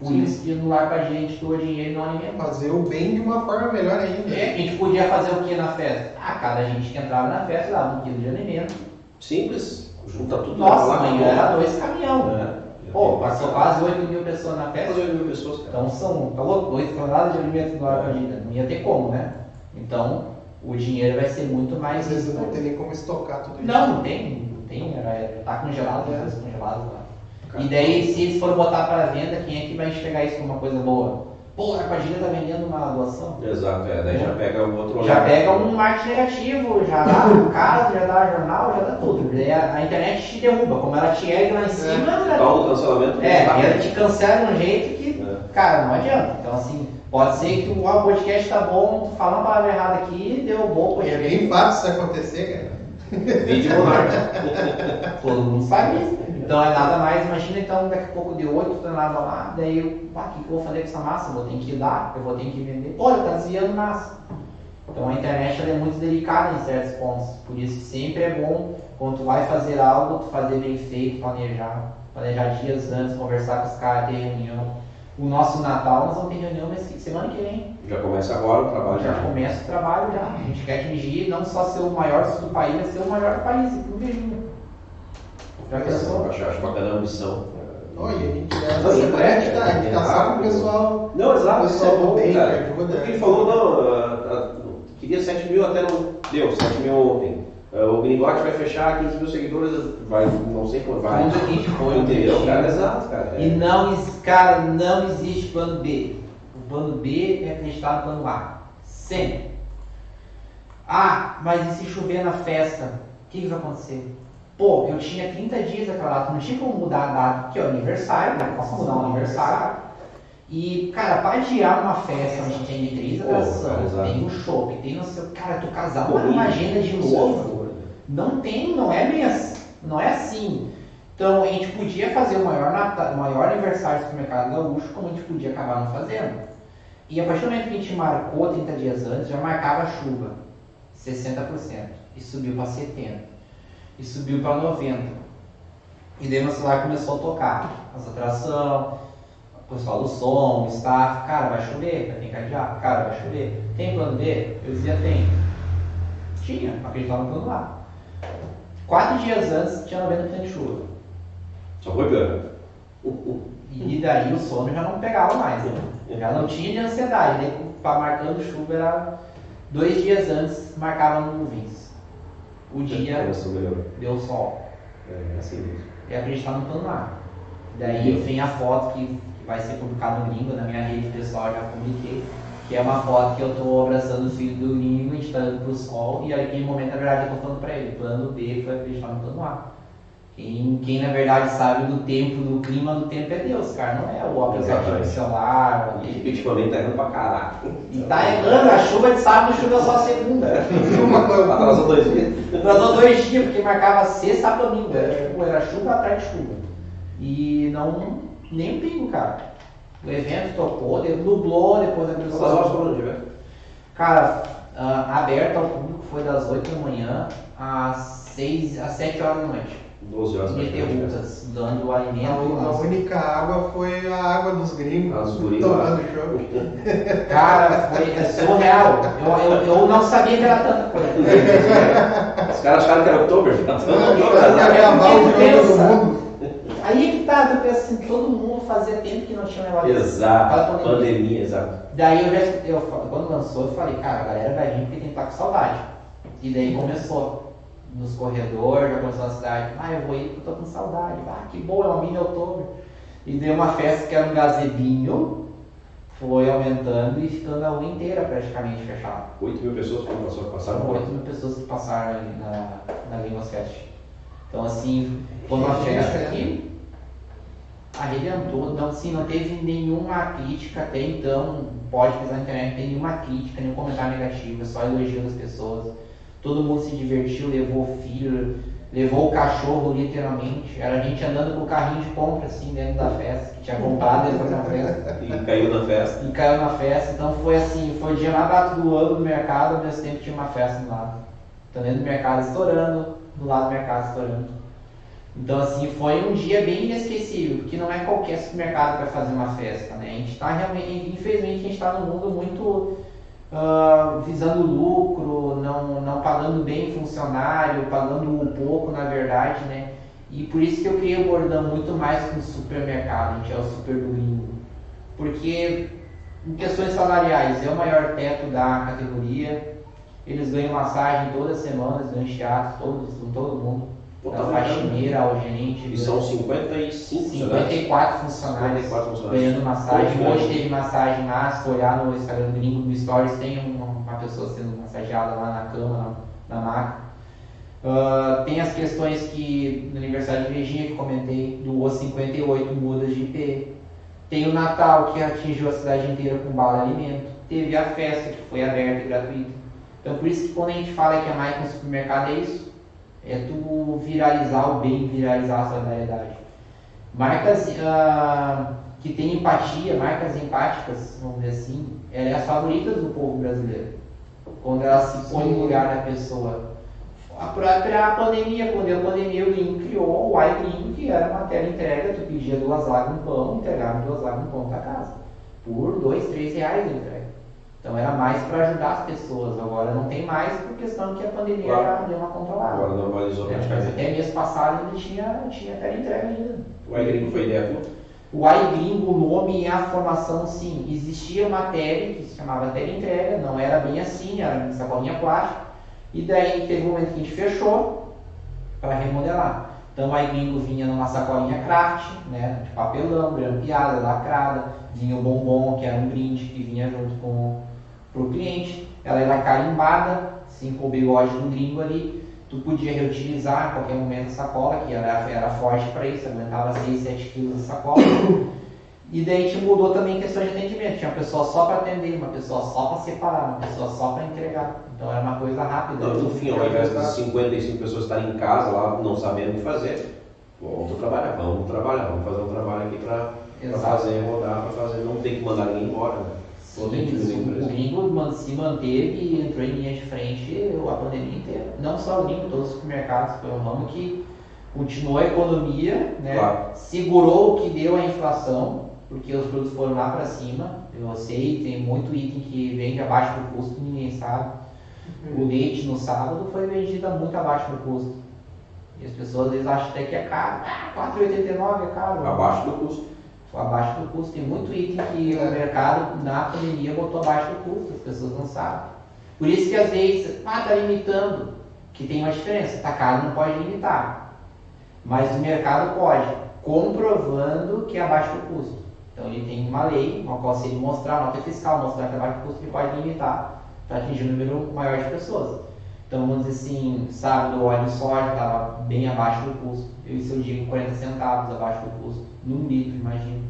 Por isso que no lar com a gente doa dinheiro e não alimenta. Fazer o bem de uma forma melhor ainda. É, a gente podia fazer o que na festa? Ah, cada gente que entrava na festa dava um quilo de alimento. Simples, junta tudo Nossa, amanhã era dois caminhão. É. Pô, passou quase 8 mil pessoas na festa. Quase 8 mil pessoas, cara. Então são, falou, 2 toneladas de alimento no lar com a gente. Não ia ter como, né? Então, o dinheiro vai ser muito mais. Às vezes não tem nem como estocar tudo isso. Não, não tem, não tem. Era, tá congelado, é. congelado lá. E daí, se eles forem botar para venda, quem é que vai enxergar isso como uma coisa boa? Pô, a Arpadilha tá vendendo uma doação. Exato, é. Daí já pega o outro Já pega um marketing negativo, já dá o [laughs] caso, já dá jornal, já dá tudo. Daí a, a internet te derruba. Como ela te ergue lá em cima. É. Dá o cancelamento. É, ela te cancela de um jeito que, é. cara, não adianta. Então, assim, pode ser que o podcast tá bom, tu fala uma palavra errada aqui, deu bom podcast. É bem fácil isso acontecer, cara. Vídeo. Todo mundo sabe isso. Então é nada mais, imagina então daqui a pouco de 8 toneladas lá, daí eu, pá, o que, eu vou fazer com essa massa? Eu vou ter que dar, eu vou ter que vender. Pô, tá desviando massa. Então a internet é muito delicada em certos pontos. Por isso que sempre é bom, quando tu vai fazer algo, tu fazer bem feito, planejar. Planejar dias antes, conversar com os caras, ter reunião. O nosso Natal nós vamos ter reunião mas semana que vem. Já começa agora o trabalho. Já, já começa o trabalho já. A gente quer atingir não só ser o maior do país, mas ser o maior do país, inclusive. Já pensou? Acho, acho bacana a ambição. Olha, a gente é, a gente tá, a com o pessoal. Não, exato, é bom, bem, cara. Porque ele falou, não, queria 7 mil até não deu, 7 mil ontem. o Gringote vai fechar 15 mil seguidores, vai, não sei quando vai. Quando a gente foi, entendeu? Cara, exato, cara. E não, cara, não existe plano B. O plano B é acreditar no plano A. Sempre. Ah, mas e se chover na festa? O que, que vai acontecer? Pô, eu tinha 30 dias aquela data, não tinha como mudar a data, que é o aniversário, né? Posso mudar o aniversário. E, cara, para adiar uma festa onde tem de atração, tem um shopping, tem o seu. Cara, tu casar uma, uma agenda de novo. Não tem, não é assim. Não é assim. Então a gente podia fazer o maior, Natal, o maior aniversário do supermercado gaúcho, como a gente podia acabar não fazendo. E a partir do momento que a gente marcou 30 dias antes, já marcava a chuva, 60%, e subiu para 70% e subiu para 90. E daí meu celular começou a tocar. As atrações, o pessoal do som, o staff, cara, vai chover, vai ter cadeado, cara, vai chover. Tem plano B? Eu dizia, tem. Tinha, acreditava no plano A. Quatro dias antes tinha 90% de chuva. Só foi pior. E daí o sono já não pegava mais, né? Já não tinha de ansiedade. Daí, marcando chuva era dois dias antes, marcava nuvens o dia deu sol. É, é assim mesmo. E acreditar no plano A. Daí vem a foto que, que vai ser publicada no Gringo, na minha rede pessoal já publiquei, que é uma foto que eu estou abraçando o filho do Gringo, a gente está indo pro sol, e aí em momento, na verdade, eu estou falando para ele, plano B foi acreditar no plano A. Em quem na verdade sabe do tempo, do clima do tempo é Deus, cara. Não é o aplicativo do celular. E efetivamente tá errando pra caralho. E tá errando, a chuva de sábado, chuva só segunda. [laughs] Atrasou dois dias. Atrasou dois dias, porque marcava sexta a domingo. Era, tipo, era chuva atrás de chuva. E não. Nem pingo, cara. O evento tocou, de- nublou, depois abriu o Essas horas foram onde, velho? Cara, ah, aberto ao público foi das 8 da manhã às, 6, às 7 horas da noite. 12 horas? Ininterruptas, dando alimento A, a única água foi a água dos gringos. As [laughs] tomando chopp. [laughs] Cara, foi é surreal. Eu, eu, eu não sabia que era tanta coisa. [laughs] Os caras acharam que era outubro, Não, estão que ia acabar o Pensa. jogo do mundo. Aí é que tá, eu penso assim, todo mundo fazia tempo que não tinha um negócio. Exato, Fala pandemia. pandemia, exato. Daí eu já escutei, eu, quando lançou, eu falei, cara, a galera vai vir porque tem que estar com saudade. E daí começou. Nos corredores, já começou na cidade. Ah, eu vou ir porque eu tô com saudade. Ah, que bom, é uma mini outubro. E deu uma festa que era um gazebinho, foi aumentando e ficando a rua inteira praticamente fechada. 8 mil pessoas foram passaram, passaram Foram por 8 mil pessoas que passaram ali na, na Lingos Fest. Então, assim, foi uma Gente, festa né? que arrebentou. Não, assim, não teve nenhuma crítica até então. Pode pesar na internet, não tem nenhuma crítica, nenhum comentário negativo, só elogio das pessoas. Todo mundo se divertiu, levou o filho, levou o cachorro literalmente. Era a gente andando com o carrinho de compra assim dentro da festa, que tinha comprado dentro da festa [laughs] E caiu na festa. e caiu na festa. Então foi assim, foi o dia mais barato do ano do mercado, ao mesmo tempo tinha uma festa do lado. Então dentro do mercado estourando, do lado do mercado estourando. Então assim, foi um dia bem inesquecível, porque não é qualquer supermercado vai fazer uma festa, né? A gente está realmente, infelizmente a gente está num mundo muito ah, visando lucro, não, não pagando bem funcionário, pagando pouco na verdade, né? E por isso que eu queria abordar muito mais com o supermercado, a gente é o super. Porque em questões salariais é o maior teto da categoria. Eles ganham massagem todas as semanas, ganham teatro, todos, todo mundo. Da faxineira ao gerente. E são 55 funcionários. 54 funcionários 54 funcionários. ganhando massagem. Hoje, teve massagem lá, se for olhar no Instagram gringo, no Stories, tem uma, uma pessoa sendo massageada lá na cama, na, na maca. Ah, tem as questões que no aniversário de Virgínia que comentei, do Os 58 mudas de IP. Tem o Natal que atingiu a cidade inteira com bala alimento. Teve a festa que foi aberta e gratuita. Então por isso que quando a gente fala que é mais que um supermercado é isso. É tu viralizar o bem, viralizar a solidariedade. Marcas ah, que têm empatia, marcas empáticas, vamos dizer assim, ela é as favoritas do povo brasileiro. Quando ela se põe no lugar da pessoa. A própria pandemia, quando a pandemia, o Gringo criou o iGringo, que era uma tela entrega, tu pedia duas lagas no pão, entregava duas lagas no pão da casa. Por dois, três reais a entrega. Então era mais para ajudar as pessoas. Agora não tem mais por questão que a pandemia Claro. já deu uma controlada. Agora normalizou É, mas praticamente. até mês passado ainda tinha, tinha tela entrega ainda. O iGringo foi ideia tua? O iGringo, o nome e a formação, sim. Existia uma tele que se chamava tele entrega, não era bem assim, era em sacolinha plástica. E daí teve um momento que a gente fechou para remodelar. Então o iGringo vinha numa sacolinha craft, né, de papelão, grampeada, lacrada. Vinha o bombom, que era um brinde que vinha junto com o cliente. Ela era carimbada, assim, com o bigode do gringo ali. Tu podia reutilizar a qualquer momento a sacola, que era, era forte para isso, aguentava 6, 7 quilos de sacola. E daí a gente mudou também a questão de atendimento. Tinha uma pessoa só para atender, uma pessoa só para separar, uma pessoa só para entregar. Então era uma coisa rápida. Não, no fim, ao invés das 55 pessoas estarem em casa lá, não sabendo o que fazer, vamos trabalhar, vamos trabalhar, vamos fazer um trabalho aqui para fazer, rodar, para fazer, não tem que mandar ninguém embora, né? Todo o gringo se manteve e entrou em linha de frente a pandemia inteira. Não só o gringo, todos os supermercados, foi um ramo que continuou a economia, né? Claro. segurou o que deu a inflação, porque os produtos foram lá para cima. Eu sei, tem muito item que vende abaixo do custo, ninguém sabe. O leite no sábado foi vendido muito abaixo do custo. E as pessoas às vezes acham até que é caro. Ah, 4,89 é caro. Abaixo do custo. Abaixo do custo. Tem muito item que o mercado na pandemia botou abaixo do custo, as pessoas não sabem. Por isso que às vezes, ah, tá limitando, que tem uma diferença. Tacado não pode limitar. Mas o mercado pode, comprovando que é abaixo do custo. Então ele tem uma lei, uma qual se ele mostrar, nota fiscal, mostrar que é abaixo do custo, ele pode limitar para atingir um número maior de pessoas. Então, vamos dizer assim, sábado o óleo soja estava bem abaixo do custo. Eu e seu dia com 40 centavos abaixo do custo, num litro, imagina.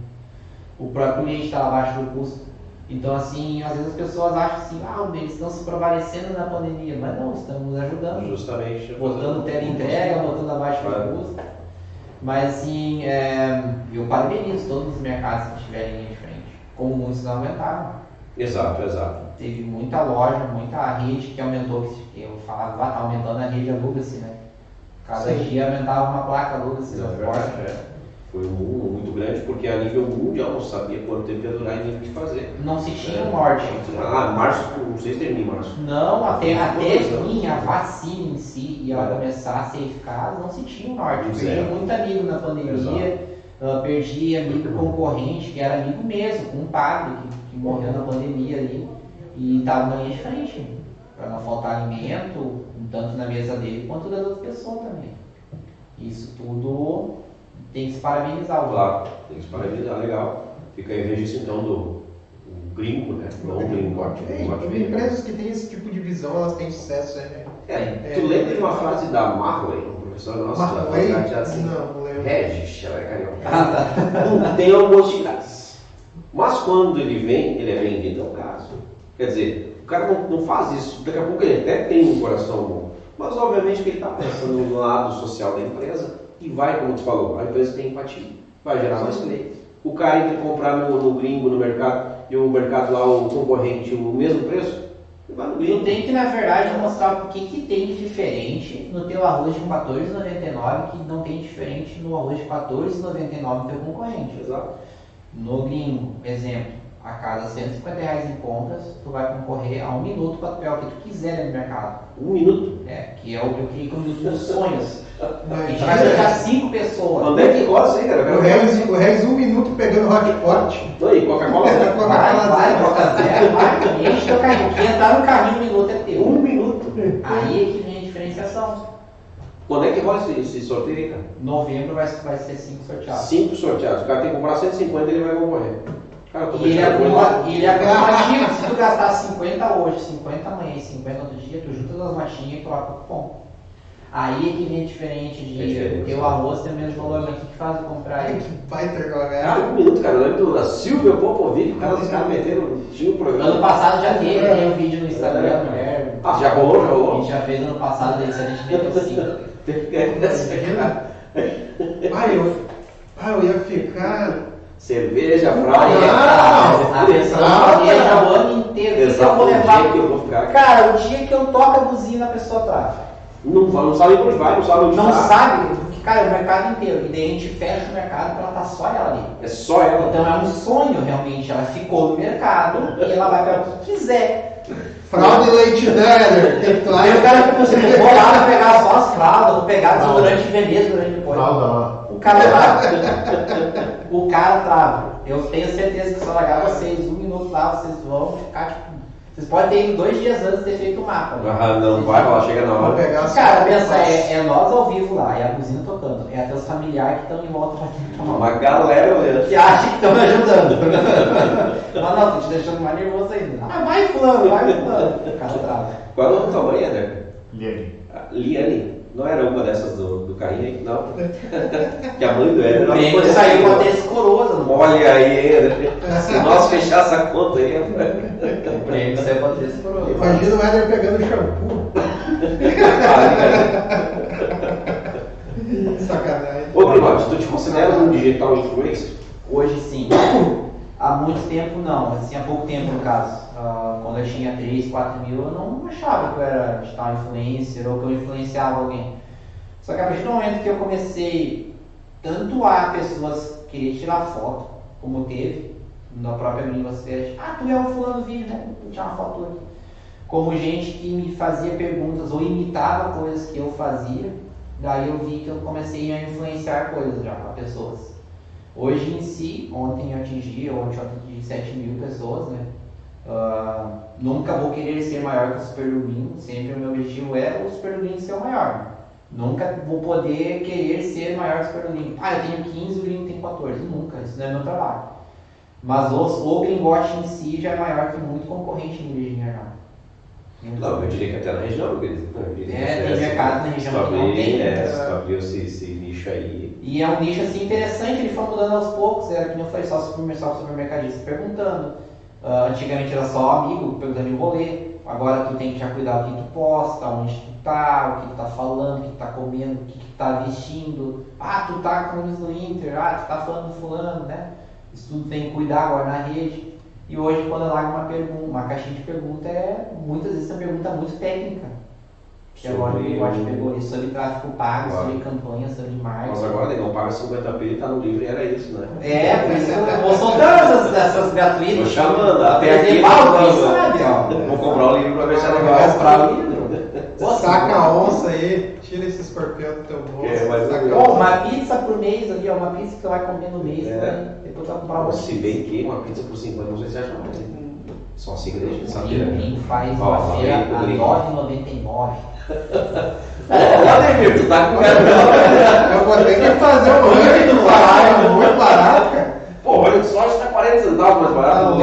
O próprio leite estava abaixo do custo. Então, assim, às vezes as pessoas acham assim, ah, eles estão se prevalecendo na pandemia. Mas não, estamos ajudando. Justamente. Botando entrega, botando abaixo Claro. do custo. Mas, assim, é, eu parabenizo todos os mercados que tiverem linha de frente. Como muitos não aumentaram. Exato, exato. Teve muita loja, muita rede que aumentou, que eu falava, ah, tá aumentando a rede aluga-se, né? Cada Sim. dia aumentava uma placa aluga-se É verdade, é. Foi um boom muito grande, porque a nível mundial não sabia quanto tempo ia durar e nem o que fazer. Não se tinha um norte. Ah, março, não sei se termina em março. Não, até, até vir a vacina em si e ela É. começar a ser eficaz, não se tinha norte. Eu perdi muito amigo na pandemia, ah, perdi amigo concorrente, que era amigo mesmo, com um padre que, que morreu na pandemia ali e estava na linha de frente, para não faltar alimento, tanto na mesa dele quanto das outras pessoas também. Isso tudo tem que se parabenizar. o Claro, tem que se parabenizar, legal. Fica aí o registro então do o gringo, né? Não o gringo, É, o e empresas que têm esse tipo de visão, elas têm sucesso, né? É, tu lembra de uma frase da Marley, um professor nosso da Marley? faculdade, assim? Não, não lembro. Regis, ela é carioca. Ah, tá. Tem almoço de. Mas quando ele vem, ele é vendido ao caso. Quer dizer, o cara não, não faz isso. Daqui a pouco ele até tem um coração bom. Mas obviamente que ele está pensando no lado social da empresa e vai, como tu falou, a empresa tem empatia. Vai gerar mais clientes. O cara entra comprar no, no gringo, no mercado, e o mercado lá, o concorrente, o mesmo preço, ele vai no Tu tem que, na verdade, mostrar o que, que tem de diferente no teu arroz de 14,99 que não tem diferente no arroz de 14,99 do teu concorrente. Exato. No gringo, exemplo, a cada 150 reais em compras, tu vai concorrer a um minuto para pegar o que tu quiser no mercado. Um minuto. É, que é o que eu criei como minuto dos sonhos. A gente tá vai pegar 5 pessoas. Onde é que rola isso aí, cara? O. Regis, o Regis, um minuto pegando hot pot. Não, e Coca-Cola zero. Vai, vai, Coca Zero, vai, enche teu carrinho. Quem entrar no carrinho no minuto é teu. Um minuto. Aí é que vem a diferenciação. Quando é que rola esse, esse sorteio aí, cara? Novembro vai, vai ser 5 sorteados. Cinco sorteados. O cara tem que comprar 150 e ele vai concorrer. Cara, eu tô E ele é acumula- e ele é acumulativo. Se tu gastar 50 hoje, 50 amanhã e 50 outro dia, tu junta as machinhas e troca o cupom. Aí é que vem diferente de É porque o arroz tem o mesmo valor, mas o que, faz eu comprar aí? que baita jogada. Cara, um minuto, cara. Eu lembro da Silvia Popovic, o cara, os caras meteram, tinha um programa. Ano passado já teve, tem um vídeo no Instagram, É. mulher. Ah, já rolou, já A rolou? gente já fez ano passado, aí se a gente meteu 5. Ah, eu, ah, eu ia ficar. Cerveja, praia. A pessoa Exato. planeja o ano inteiro. Exato, vou o levar? dia que eu vou ficar. Cara, o dia que eu toco a buzina, a pessoa trava. Não, não sabe pra onde vai, não sabe onde Não tá. sabe, porque, cara, é o mercado inteiro. E daí a gente fecha o mercado pra ela tá só ela ali. É só ela. Então é um sonho realmente. Ela ficou no mercado e ela vai pegar o que quiser. Fralda e leite que tu Aí o cara fica assim, eu vou lá, vou pegar só as fraldas, vou pegar desodorante Veneza durante depois. Fralda lá. O cara trava. [laughs] o cara trava. Eu tenho certeza que se eu largar vocês um minuto lá, vocês vão ficar tipo. Vocês podem ter ido dois dias antes de ter feito o mapa. né? Ah, não vai rolar, chega na hora. pegar Cara, pensa, é, é nós ao vivo lá, é a buzina tocando, é até os familiares que estão em volta batendo palma. Uma galera olhando. Que acha que estão me ajudando. [laughs] Mas não, tô te deixando mais nervoso ainda. Ah, vai fulano, vai fulano. Qual é o nome da tua mãe, André? Liane. Ah, Liane. Não era uma dessas do, do carrinho aí? Não. [laughs] que a mãe do Éder prêmio conhecia. saiu com a Tess Coroza. não Olha aí. Se nós fechar essa conta aí, O prêmio saiu com a Tess Coroza. Imagina o Éder pegando shampoo. [laughs] Sacanagem. Ô, Bruno, tu te considera um digital influencer? Hoje sim. Há muito tempo não, assim, há pouco tempo no caso. Ah, quando eu tinha 3, 4 mil, eu não achava que eu era digital influencer ou que eu influenciava alguém. Só que a partir do momento que eu comecei tanto a pessoas querer tirar foto, como teve na própria universidade, ah, tu é o fulano vídeo, né? Vou tirar uma foto aqui. Como gente que me fazia perguntas ou imitava coisas que eu fazia, daí eu vi que eu comecei a influenciar coisas já para pessoas. Hoje em si, ontem eu atingi, ontem eu atingi 7 mil pessoas, né? Ah, nunca vou querer ser maior que o Super Domingo, sempre o meu objetivo é o Super Domingo ser o maior. Nunca vou poder querer ser maior que o Super Domingo. Ah, eu tenho 15, o Gringo tem 14. Nunca, isso não é meu trabalho. Mas o, o Gringote em si já é maior que muito concorrente em Virgínia já. Não, eu diria que até na região, eu diria É, tem mercado na região se tu que não abrir, tem, É, né? se tu esse nicho aí. E é um nicho assim interessante, ele foi mudando aos poucos, era que não foi só supermercadista perguntando. Ah, antigamente era só amigo perguntando em rolê, agora tu tem que já cuidar do que tu posta, onde tu tá, o que tu tá falando, o que tu tá comendo, o que tu tá vestindo. Ah, tu tá com isso do Inter, ah, tu tá falando do fulano, né? Isso tudo tem que cuidar agora na rede. E hoje quando eu largo uma pergunta, uma caixinha de pergunta é muitas vezes uma pergunta muito técnica. Que agora o Sobre bigode o- pegou isso sobre tráfego pago, Claro. sobre campanha, sobre marketing. Mas agora, negão, paga 50 p e tá no livro e era isso, né? É, por isso eu vou soltando essas, essas gratuitas. Tô chamando, até aqui, quem falando. sabe, ó. Vou comprar o livro pra ver se é Vai legal. comprar o livro. Pô, Saca a onça aí, tira esse escorpião do teu bolso. É, mas saca eu- uma pizza por mês ali, ó, uma pizza que tu vai comer no mês, É. né? Depois tu vai comprar uma Se bem que uma pizza por 50 não sei se acha mais. Assim que deixa de. O Gringo faz Ó, uma feira o a Gringo. 9,99. Ô, Ademir, tu tá com [laughs] Eu vou ter que fazer um ranking do é muito barato, cara. Pô, olha só, está 40 centavos mais barato. Tá não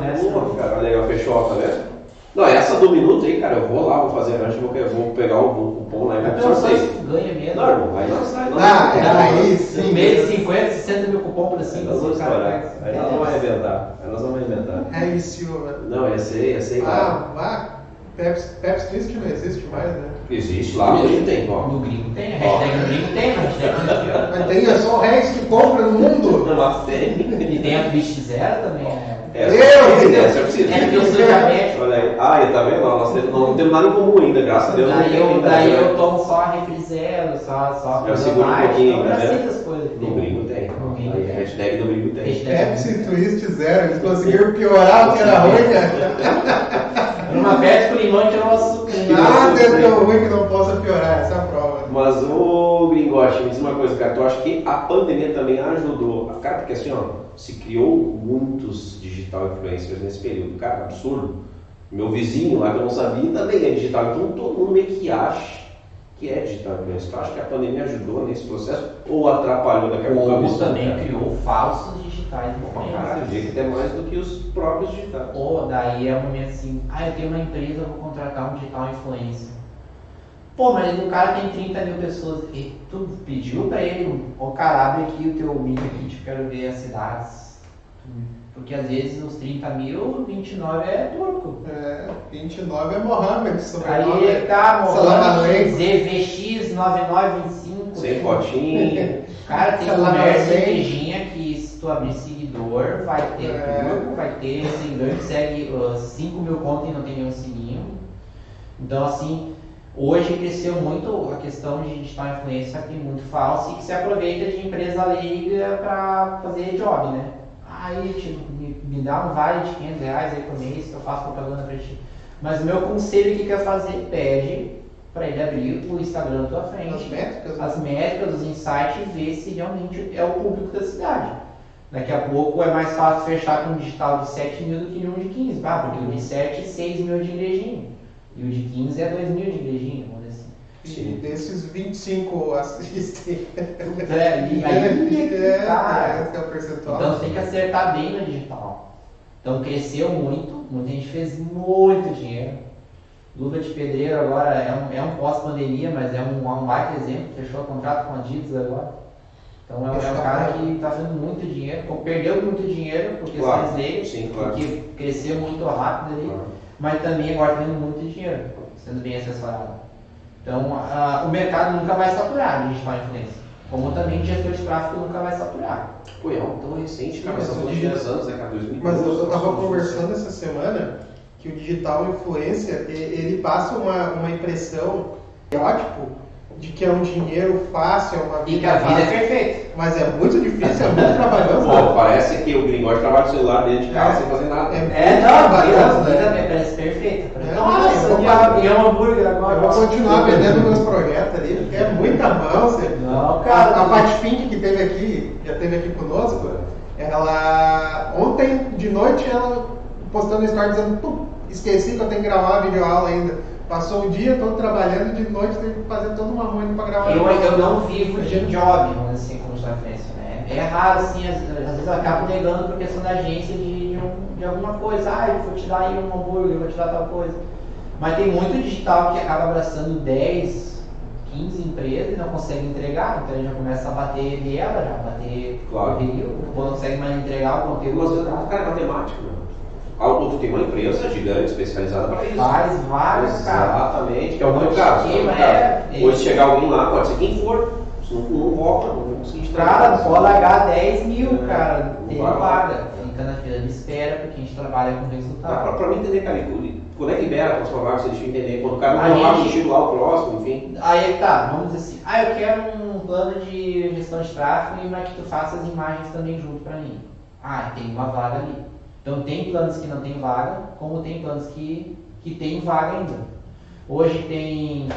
né? Pô, cara, legal, fechou, tá vendo? Não, essa do minuto aí, cara, eu vou lá, vou fazer a vou, vou pegar o, o cupom lá e vou Então, pro sorteio. ganha mesmo. Não, irmão, aí nós sai, nós Ah, nós- é, aí No sim. mês de 50, 60 mil cupom por cima. nós vamos estourar. faz- Aí nós vamos arrebentar. Aí nós vamos arrebentar. Harry Silva. Não, esse aí, esse aí. Ah, vá. Pepsi, Pepsi Twist não existe mais, né? Existe lá, hoje tem, ó. No gringo tem, a hashtag no gringo tem, a hashtag no gringo. Mas tem é só o Rex que compra no mundo. Mas tem. E tem a Twist Zero também, né? É, essa Deus! essa eu preciso. É porque eu sou diabético. Olha aí. Ah, e tá vendo? Nós não temos nada em comum ainda, graças a Deus. não Daí eu, ainda, daí né? eu tomo só a refri zero, só, só coisa segura um pouquinho, então eu né? das coisas. No gringo tem. No Aí, tem. hashtag do gringo tem. Hashtag- Twist Zero. Eles conseguiram piorar o que era ruim, [laughs] cara. Numa Pepsi com limão tirou o açúcar. Nada é tão ruim que não possa piorar. Essa é a prova. Mas o Gringote, me diz uma coisa, cara, tu acha que a pandemia também ajudou? Cara, porque assim, ó, se criou muitos digital influencers nesse período, cara, absurdo. Meu vizinho lá que eu não sabia também é digital, então todo mundo meio que acha que é digital influencer. Tu acha que a pandemia ajudou nesse processo ou atrapalhou daqui a pouco Ou também cara? criou falsos digitais eu influencers. diria que até mais do que os próprios digitais. Ou daí é um momento assim, ah, eu tenho uma empresa, eu vou contratar um digital influencer. Pô, mas o cara tem 30 mil pessoas. E tu pediu pra ele, ô cara, abre aqui o teu Media Kit, eu quero ver as cidades. Porque às vezes os 30 mil, 29 é turco. É, 29 é Mohamed, sobrenome. Aí tá, Salam Mohamed, aleikum. ZVX 9925. Sem fotinho. Cara, tem aleikum. igrejinha que se tu abrir seguidor, vai ter É. turco, vai ter seguidor que segue uh, 5 mil contas e não tem nenhum sininho. Então assim, hoje cresceu muito a questão de digital influencer que tem muito falso e que se aproveita de empresa leiga para fazer job, né? Aí, tipo, me, me dá um vale de 500 reais aí por mês que eu faço propaganda pra ti. Mas o meu conselho que quer fazer, pede para ele abrir o Instagram da tua frente As métricas, né? as métricas, os insights e ver se realmente é o público da cidade. Daqui a pouco é mais fácil fechar com um digital de 7 mil do que um de 15, ah, porque o de 7 é 6 mil de igrejinha. E o de 15 é 2 mil de igrejinha, vamos dizer assim. E desses 25 assistem. É, e aí, é, cara, esse é o percentual. Então você tem que acertar bem no digital. Então cresceu muito, muita gente fez muito dinheiro. Luva de pedreiro agora é um, é um pós-pandemia, mas é um, um baita exemplo, fechou contrato com a Adidas agora. Então é, um- é um cara que está fazendo muito dinheiro, perdeu muito dinheiro por questões Claro, dele, sim, claro. porque cresceu muito rápido ali, Claro. Mas também agora tendo muito dinheiro, sendo bem assessorado. Então a- o mercado nunca vai saturar de digital influência, como também gestor de tráfego nunca vai saturar. Pô, é algo tão recente, cara, Mas de digital- 10 anos, né, cara? 2012. Mas eu, eu tava nossa, conversando essa semana que o digital influencer, e- ele passa uma, uma impressão, estereótipo, de que é um dinheiro fácil, é uma E que a vida é fácil. perfeita. Mas é muito difícil, é muito trabalhoso. Pô, parece que o gringote trabalha no celular dentro de casa É. sem fazer nada. É, É, não, a trabalhoso, vida né? parece perfeita. É, Nossa, eu vou e fazer- a- é um hambúrguer agora. Eu vou continuar vendendo meus projetos ali, porque é muita mão. Você... Não, A, cara. a Pat Fink que teve aqui, já teve aqui conosco, ela ontem de noite ela postando story dizendo, "Pum, esqueci que eu tenho que gravar a videoaula ainda. Passou o dia todo trabalhando e de noite teve que fazer toda uma manhã para gravar. Eu, eu não vivo de job, vamos dizer assim, como só transferência, né? É raro, assim, às, às vezes eu acabo negando por questão da agência de, de, um- de alguma coisa. Ah, eu vou te dar aí um hambúrguer, eu vou te dar tal coisa. Mas tem muito digital que acaba abraçando 10, 15 empresas e não consegue entregar, então ele já começa a bater dela, já bater Claro. correio, não consegue mais entregar o Mas conteúdo. o cara é matemático, né? Algo tu tem uma empresa gigante especializada para isso. Vários, vários, cara. Exatamente, que é o monte de caso. esquema, é o caso. é, Hoje é. chegar alguém lá, pode ser quem for, se não, não volta, não conseguir. Cara, pode largar 10 mil, É, cara. Tem vaga. Fica na fila de espera porque a gente trabalha com resultado. pra mim entender, cara, quando é que libera a próxima vaga, você deixa eu entender. Quando o cara não vai gente- lá, o próximo, enfim. Aí é que tá, vamos dizer assim, ah, eu quero um plano de gestão de tráfego e para que tu faça as imagens também junto pra mim. Ah, tem uma vaga ali. Então tem planos que não tem vaga, como tem planos que, que tem vaga ainda. Hoje tem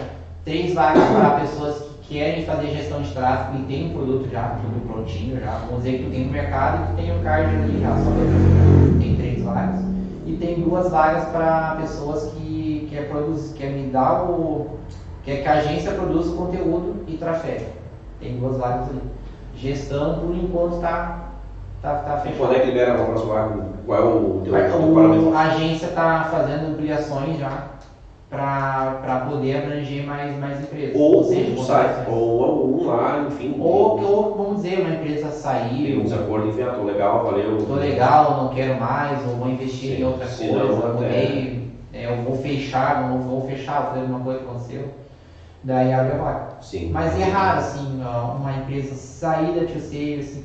três vagas para pessoas que querem fazer gestão de tráfego e tem um produto já, tudo prontinho já. Vamos dizer que tu tem no mercado e tu tem o card ali já, só pra Tem três vagas. E tem duas vagas para pessoas que quer produzir, quer me dar o. quer que a agência produza conteúdo e trafega. Tem duas vagas ali. Gestão, por enquanto, tá, tá, E quando é que libera a próxima vaga? Qual é o teu, o- a agência está fazendo ampliações já para poder abranger mais, mais empresas. Ou seja, um site, ou um lá, enfim. ou, ou, vamos dizer, uma empresa tem um desacordo, enfim, ah, tô legal, valeu. tô legal, não quero mais, ou vou investir Sim, em outra coisa, não, mudei, é, eu vou fechar, não vou fechar, foi alguma coisa que aconteceu. Daí abre a vaga. Sim. Mas é raro, assim, uma empresa sair da Tio assim.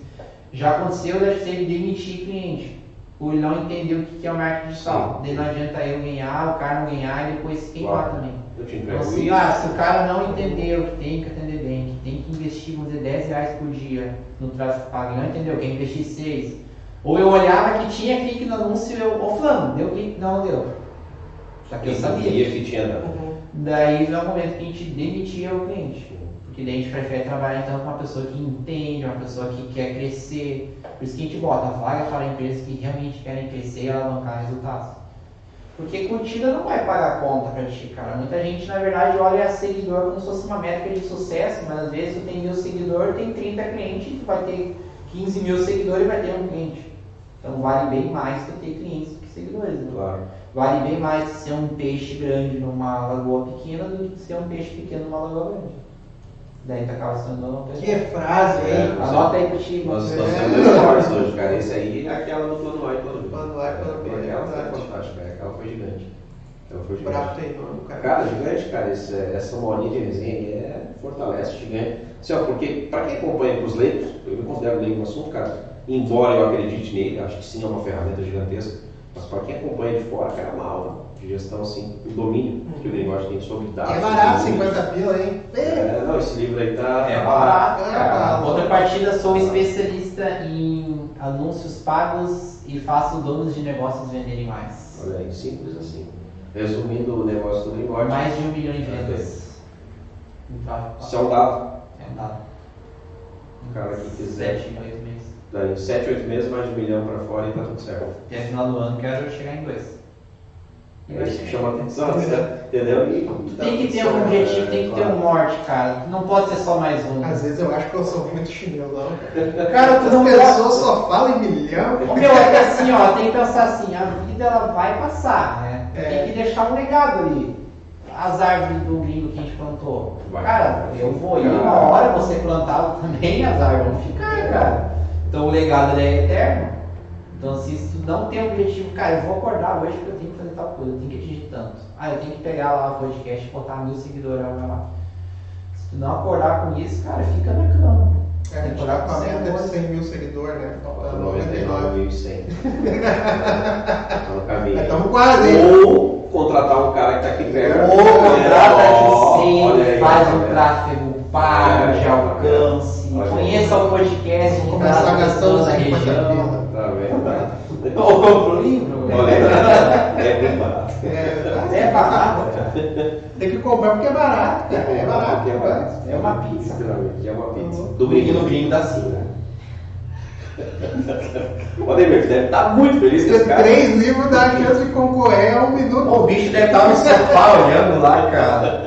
Já aconteceu Tio Save demitir cliente, por não entender o que é o marketing digital. Daí não adianta eu ganhar, o cara não ganhar e depois queimar Claro. também. Eu te Então, assim, ah, se o cara não entendeu que tem que atender bem, que tem que investir, vamos dizer, 10 reais por dia no tráfego pago, não entendeu, quer investir 6. Ou eu olhava que tinha clique no anúncio e eu, ô fulano, deu clique? Não, não deu. Só que eu sabia. Sabia que tinha dado. Daí é o momento que a gente demitia o cliente. Porque daí a gente prefere trabalhar então com uma pessoa que entende, uma pessoa que quer crescer. Por isso que a gente bota a vaga para empresas que realmente querem crescer e alavancar resultados. Porque curtida não vai pagar conta pra ti, cara. Muita gente, na verdade, olha seguidor como se fosse uma métrica de sucesso, mas às vezes tu tem mil seguidores, tem 30 clientes, tu vai ter 15 mil seguidores e vai ter um cliente. Então vale bem mais tu ter clientes do que seguidores. Né? Claro. Vale bem mais ser um peixe grande numa lagoa pequena do que ser um peixe pequeno numa lagoa grande. Daí tu acaba sendo uma coisa. Que frase, hein? É. Anota aí contigo. Nós É. nós temos dois stories hoje, cara. Esse aí é aquela do plano A e plano B. Plano A e plano B, Aquela é foi fantástica, cara. aquela foi gigante. Aquela foi O prato gigante. tem nome, cara. Cara, gigante, cara, esse- essa uma horinha de resenha aí é fortalece gigante. Assim, ó, porque para quem acompanha pros leigos, eu me considero leigo no assunto, cara, embora eu acredite nele, acho que sim é uma ferramenta gigantesca, mas para quem acompanha de fora, cara, é uma aula de gestão, assim, o domínio que o negócio tem sobre dados. É barato, sobre 50 pila, hein? É, não, esse livro aí tá. É tá barato, É barato. Outra partida, sou especialista em anúncios pagos e faço donos de negócios venderem mais. Olha aí, simples assim. Resumindo o negócio do Greenwald, Mais de um milhão em vendas. Então, isso é um dado. É um dado. O cara que quiser, Sete, oito meses. daí 7, 8 meses, mais de um milhão pra fora e tá tudo certo. Até final do ano quero chegar em dois. É isso que chama atenção, né? entendeu? E, Tem que ter um objetivo, tem que ter um norte, cara. Não pode ser só mais um. Às vezes eu acho que eu sou muito chinelão, cara. [laughs] Cara, tu As não pessoas só falam em milhão. Ô, meu, é que assim, ó, tem que pensar assim, a vida ela vai passar, né? É. Tem que deixar um legado ali. As árvores do gringo que a gente plantou. Vai. Cara, eu vou ir uma hora você plantar também, as árvores vão ficar, cara. Então o legado é eterno. Então se tu não tem objetivo, cara, eu vou acordar hoje porque eu tenho tal coisa, eu tenho que atingir tanto. Ah, eu tenho que pegar lá o podcast e botar mil seguidores lá. Se tu não acordar com isso, cara, fica na cama. É, a gente tá com a meta de 100 mil seguidores, né? Falta Falta 99. 99.100. tá no caminho. Estamos quase, hein? Ou contratar um cara que tá aqui perto. Ou contrata de sim, faz tá um tráfego pago, de É, alcance, olha aí. conheça o podcast que Começar gastando 50 região. pila. Tá vendo? Ou compra o livro. Olha, é barato. É, É barato. Tem que comprar porque é barato. É barato, é barato. É uma pizza. Literalmente, é uma pizza. Uhum. Do gringo no gringo dá sim, né? O Ademir, deve estar muito feliz com esse cara. três livros dá a chance de concorrer a um minuto. O bicho deve estar no sofá olhando lá, cara.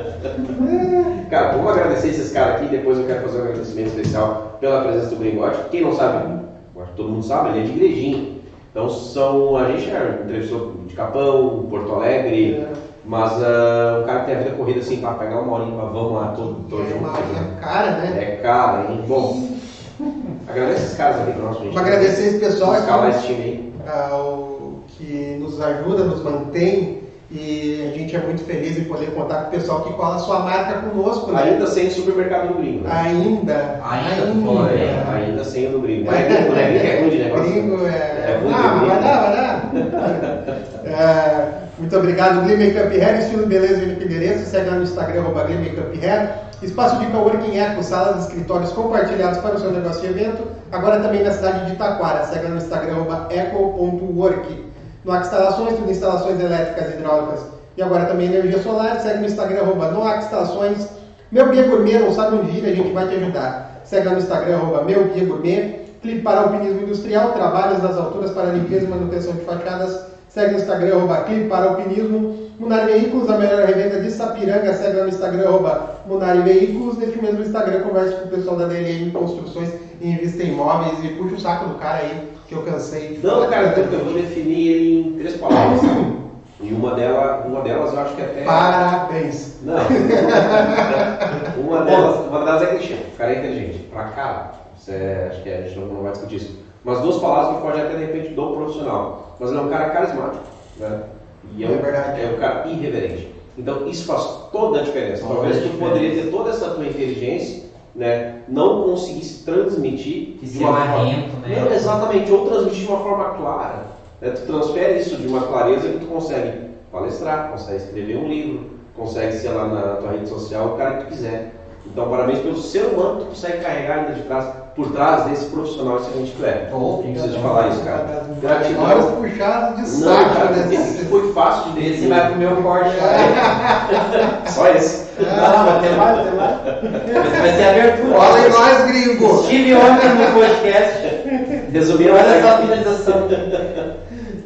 Cara, vamos agradecer esses caras aqui. Depois eu quero fazer um agradecimento especial pela presença do Gringote. Quem não sabe, todo mundo sabe, ele é de Igrejinha. Então são. A gente é entrevistou de Capão, Porto Alegre, É. mas ah, o cara tem a vida corrida assim, para pegar uma horinha, vamos lá, todo, todo É junto. uma né? cara, né? É cara, hein? Bom, agradece esses caras aqui pra nós, gente. Agradecer esse pessoal escalar esse time aí. ao- que nos ajuda, nos mantém e a gente é muito feliz em poder contar com o pessoal que cola a sua marca conosco, né? Ainda sem supermercado do gringo, né? Ainda, Ainda, pô, é. Ainda sem o do gringo. É gringo, né? É ruim de negócio. Gringo é. É ruim de ah, gringo. vai dar, vai dar. [laughs] É, muito obrigado, Glee Makeup Hair, estilo beleza e endereço. Segue lá no Instagram, arroba Glee Makeup Hair. Espaço de coworking Eco, salas, escritórios compartilhados para o seu negócio e evento. Agora também na cidade de Itaquara. Segue lá no Instagram, arroba eco.work. Noac Instalações, tudo instalações elétricas, hidráulicas e agora também energia solar. Segue no Instagram, arroba Noac Instalações. Meu Guia Gourmet, não sabe onde ir, a gente vai te ajudar. Segue no Instagram, arroba Meu Guia Gourmet. Clipe para Alpinismo Industrial, trabalhos nas alturas para limpeza e manutenção de fachadas. Segue no Instagram, arroba Clipe para Alpinismo. Munar Veículos, a melhor revenda de Sapiranga. Segue no Instagram, arroba Munari Veículos. Neste mesmo Instagram, converse com o pessoal da DLM Construções e Invista em Imóveis. E puxa o saco do cara aí, que eu cansei de Não, cara, eu vou definir ele em três palavras. E uma, dela, uma delas eu acho que até. Parabéns. Não. [laughs] uma, delas, uma delas é clichê. O cara é inteligente. Pra. Isso é, acho que a gente não, vai discutir isso. Mas duas palavras que pode até de repente do profissional. Mas ele é um cara carismático. Né? E é, um, É verdade. é um cara irreverente. Então isso faz toda a diferença. Talvez tu poderia ter toda essa tua inteligência, né? Não conseguisse transmitir Que de ser uma forma. marrento, né? Não, exatamente, ou transmitir de uma forma clara. né? Tu transfere isso de uma clareza que tu consegue palestrar, consegue escrever um livro, consegue ser lá na tua rede social, o cara que tu quiser. Então, parabéns pelo ser humano que tu consegue carregar ainda de trás, por trás desse profissional excelente que tu é. Ô, Não preciso falar isso, cara. Gratidão. puxadas de Não, saco, cara, né? foi fácil de Esse definir. vai pro meu corte. [laughs] Só esse. Não, vai ter mais, vai ter mais. Vai ser abertura. Olha em nós, gringo! Estive ontem no podcast. Resumindo, Olha olha só a finalização.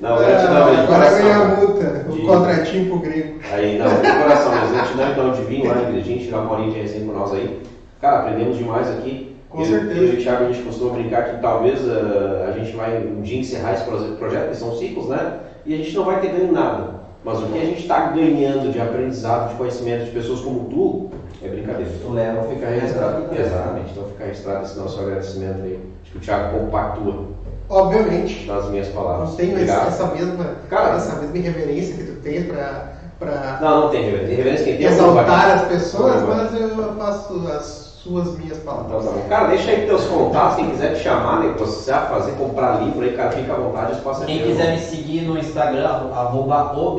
Não, gratidão, Ah, de Agora ganha a multa, De- o contratinho pro gringo. Aí, não, de coração, mas gratidão então de vir lá na igrejinha, tirar uma horinha de resenha com nós aí. Cara, aprendemos demais aqui. Com eu, certeza. Eu e o Thiago, a gente costuma brincar que talvez ah, a gente vai um dia encerrar esse proje- projeto, que são ciclos, né? E a gente não vai ter ganho nada. Mas o que a gente está ganhando de aprendizado, de conhecimento de pessoas como tu, é brincadeira. Tu leva Fica registrado. Exatamente. Então fica registrado esse nosso agradecimento aí. Acho que o Thiago compactua Obviamente. nas minhas Não palavras. tenho Obrigado. essa mesma, Cara. essa mesma irreverência que tu tens pra, pra Não, não tem reverência. Tem reverência quem tem. exaltar as pessoas, mas eu faço as suas minhas Então, palavras. tá bom. Cara, deixa aí teus contatos, quem quiser te chamar, né? Precisar fazer, comprar livro aí, cara, fica à vontade, espaço Quem quiser me seguir no Instagram, arroba o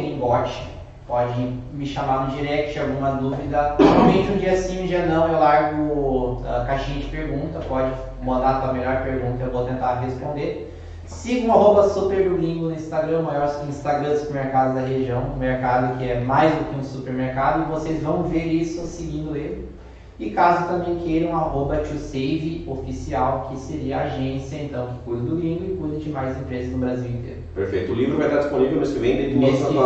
pode me chamar no direct, alguma dúvida. Normalmente um dia sim, um dia não, eu largo a caixinha de pergunta, pode mandar a tua melhor pergunta, eu vou tentar responder. Siga o arroba supergringo no Instagram, o maior Instagram do supermercado da região, um mercado que é mais do que um supermercado, e vocês vão ver isso seguindo ele. E caso também queiram, arroba ToSave oficial, que seria a agência então que cuida do gringo e cuida de mais empresas no Brasil inteiro. Perfeito. O livro vai estar disponível mês que vem dentro Mês das que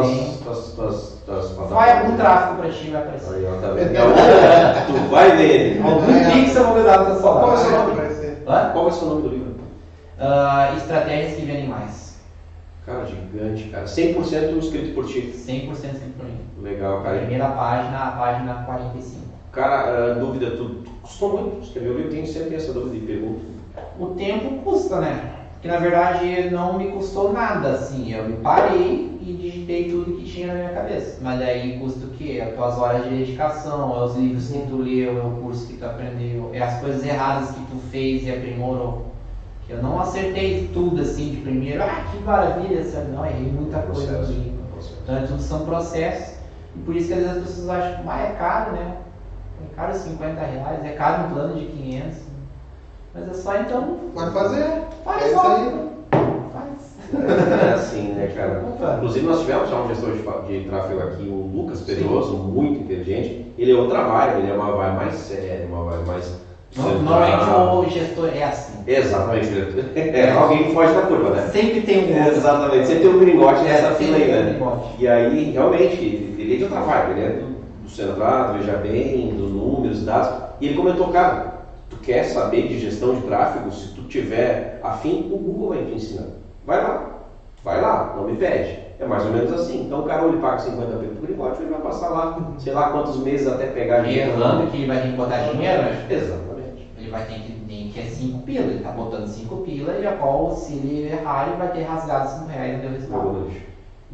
plataformas. Vai algum tráfego pra ti, vai aparecer. Aí, ó, tá vendo? Então, [laughs] tu vai ver ele. Algum pix eu vou usar pra Qual é o seu sua nome? Hã? Qual ser o nome do livro? Ah, estratégias que vendem mais. Cara, gigante, cara. 100% escrito por ti. 100% sempre por mim. Legal, cara. Primeira página, a página 45. Cara, a dúvida, tu, tu custou muito escrever o livro? Tenho sempre essa dúvida e pergunta. O tempo custa, né? Que na verdade não me custou nada, assim. Eu me parei e digitei tudo que tinha na minha cabeça. Mas daí custa o quê? As tuas horas de dedicação, é os livros que tu leu, é o curso que tu aprendeu, é as coisas erradas que tu fez e aprimorou. Que eu não acertei tudo assim de primeiro, ah, que maravilha, sabe? Não, errei muita coisa Processo. Então é tudo são processos. E por isso que às vezes as pessoas acham, ah, é caro, né? É caro 50 reais, é caro um plano de 500. Mas é só então Pode fazer. Faz é logo. aí. Faz. É assim, né, cara? Opa. Inclusive, nós tivemos já um gestor de, de tráfego aqui, o Lucas Pedroso, muito inteligente. Ele é outra vibe, ele é uma vibe mais séria, uma vibe mais. Normalmente o gestor é assim. Exatamente. É alguém que foge da curva, né? Sempre tem um outro. Exatamente. Você tem um gringote nessa É, fila aí, sempre tem um né? gringote. E aí, realmente, ele é de outra vibe, ele é do, do Veja Bem, dos números, dados. E ele comentou, cara, tu quer saber de gestão de tráfego? Se tu tiver afim, o Google vai te ensinar. Vai lá, vai lá, não me pede. É mais ou menos assim. Então o cara ele paga 50 pelo por ele vai passar lá, sei lá quantos meses até pegar dinheiro. Errando que ele vai ter que botar dinheiro. Exatamente. Ele vai ter que, nem que é 5 pila, ele tá botando 5 pila e a qual, se ele errar, ele vai ter rasgado 5 reais no resultado.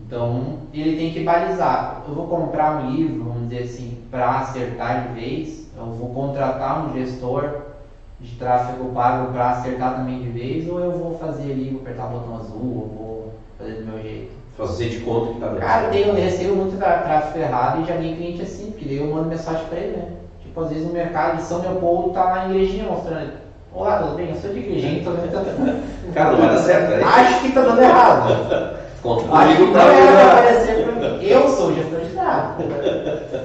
Então ele tem que balizar. Eu vou comprar um livro, vamos dizer assim, para acertar de vez, eu vou contratar um gestor de tráfego pago para acertar também de vez, ou eu vou fazer ali, vou apertar o botão azul, ou vou fazer do meu jeito. Fazer de conta que tá dando. Cara, eu recebo muito tráfego errado e já vi cliente assim, porque daí eu mando mensagem para ele, né? Tipo, às vezes no mercado de São Leopoldo tá na igrejinha mostrando. Olá, tudo bem? Eu sou de igrejinha, tô vendo. [laughs] Cara, não vai dar certo, né? Acho que tá dando errado. [laughs] Conta que não ajudar. aparecer pra mim. Eu sou gestor de tráfego.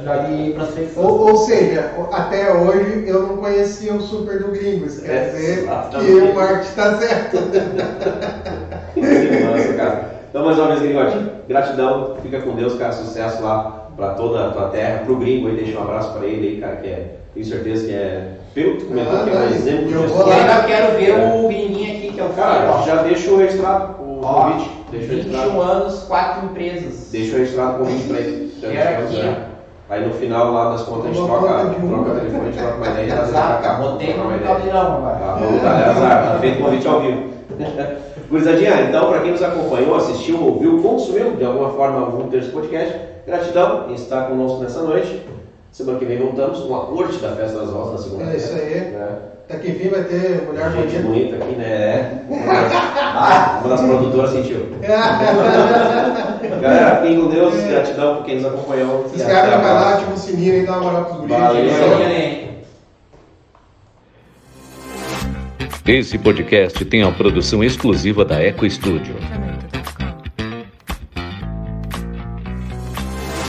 Jogue prospecção. Ou, ou seja, até hoje eu não conhecia o super do gringo. Isso quer É, dizer exatamente. que o marketing está certo. Que massa, cara. Então, mais uma vez, Gringote, gratidão, fica com Deus, cara, sucesso lá pra toda a tua terra, pro gringo aí, deixa um abraço pra ele aí, cara, que é, tenho certeza que é, pelo que comentou, que é um Ah, exemplo de eu quero ver o Gringuinho aqui, que é o Cara, ó. já deixa o registrado, o Ó, convite, deixa o 21 registrado, anos, 4 empresas. deixa registrado o convite pra ele. Aí no final lá das contas a gente troca, troca telefone, a gente troca uma ideia e traz ele pra cá. botei no ideia. caldeirão agora. Tá, vamos dar azar, tá feito o convite ao vivo. [laughs] Gurizadinha, então, para quem nos acompanhou, assistiu, ouviu, consumiu de alguma forma algum desse podcast, gratidão em estar conosco nessa noite. Semana que vem voltamos com a corte da Festa das Rosas na segunda-feira. É isso aí. Né? Daqui a fim vai ter mulher Gente bonita. bonita aqui, né? É. Uma das, ah, uma das produtoras sentiu. Galera, fiquem com Deus, gratidão por quem nos acompanhou. Se inscreve até no canal, ativa o sininho e dá uma moral pros guris. Valeu. Esse podcast tem a produção exclusiva da Eco Studio.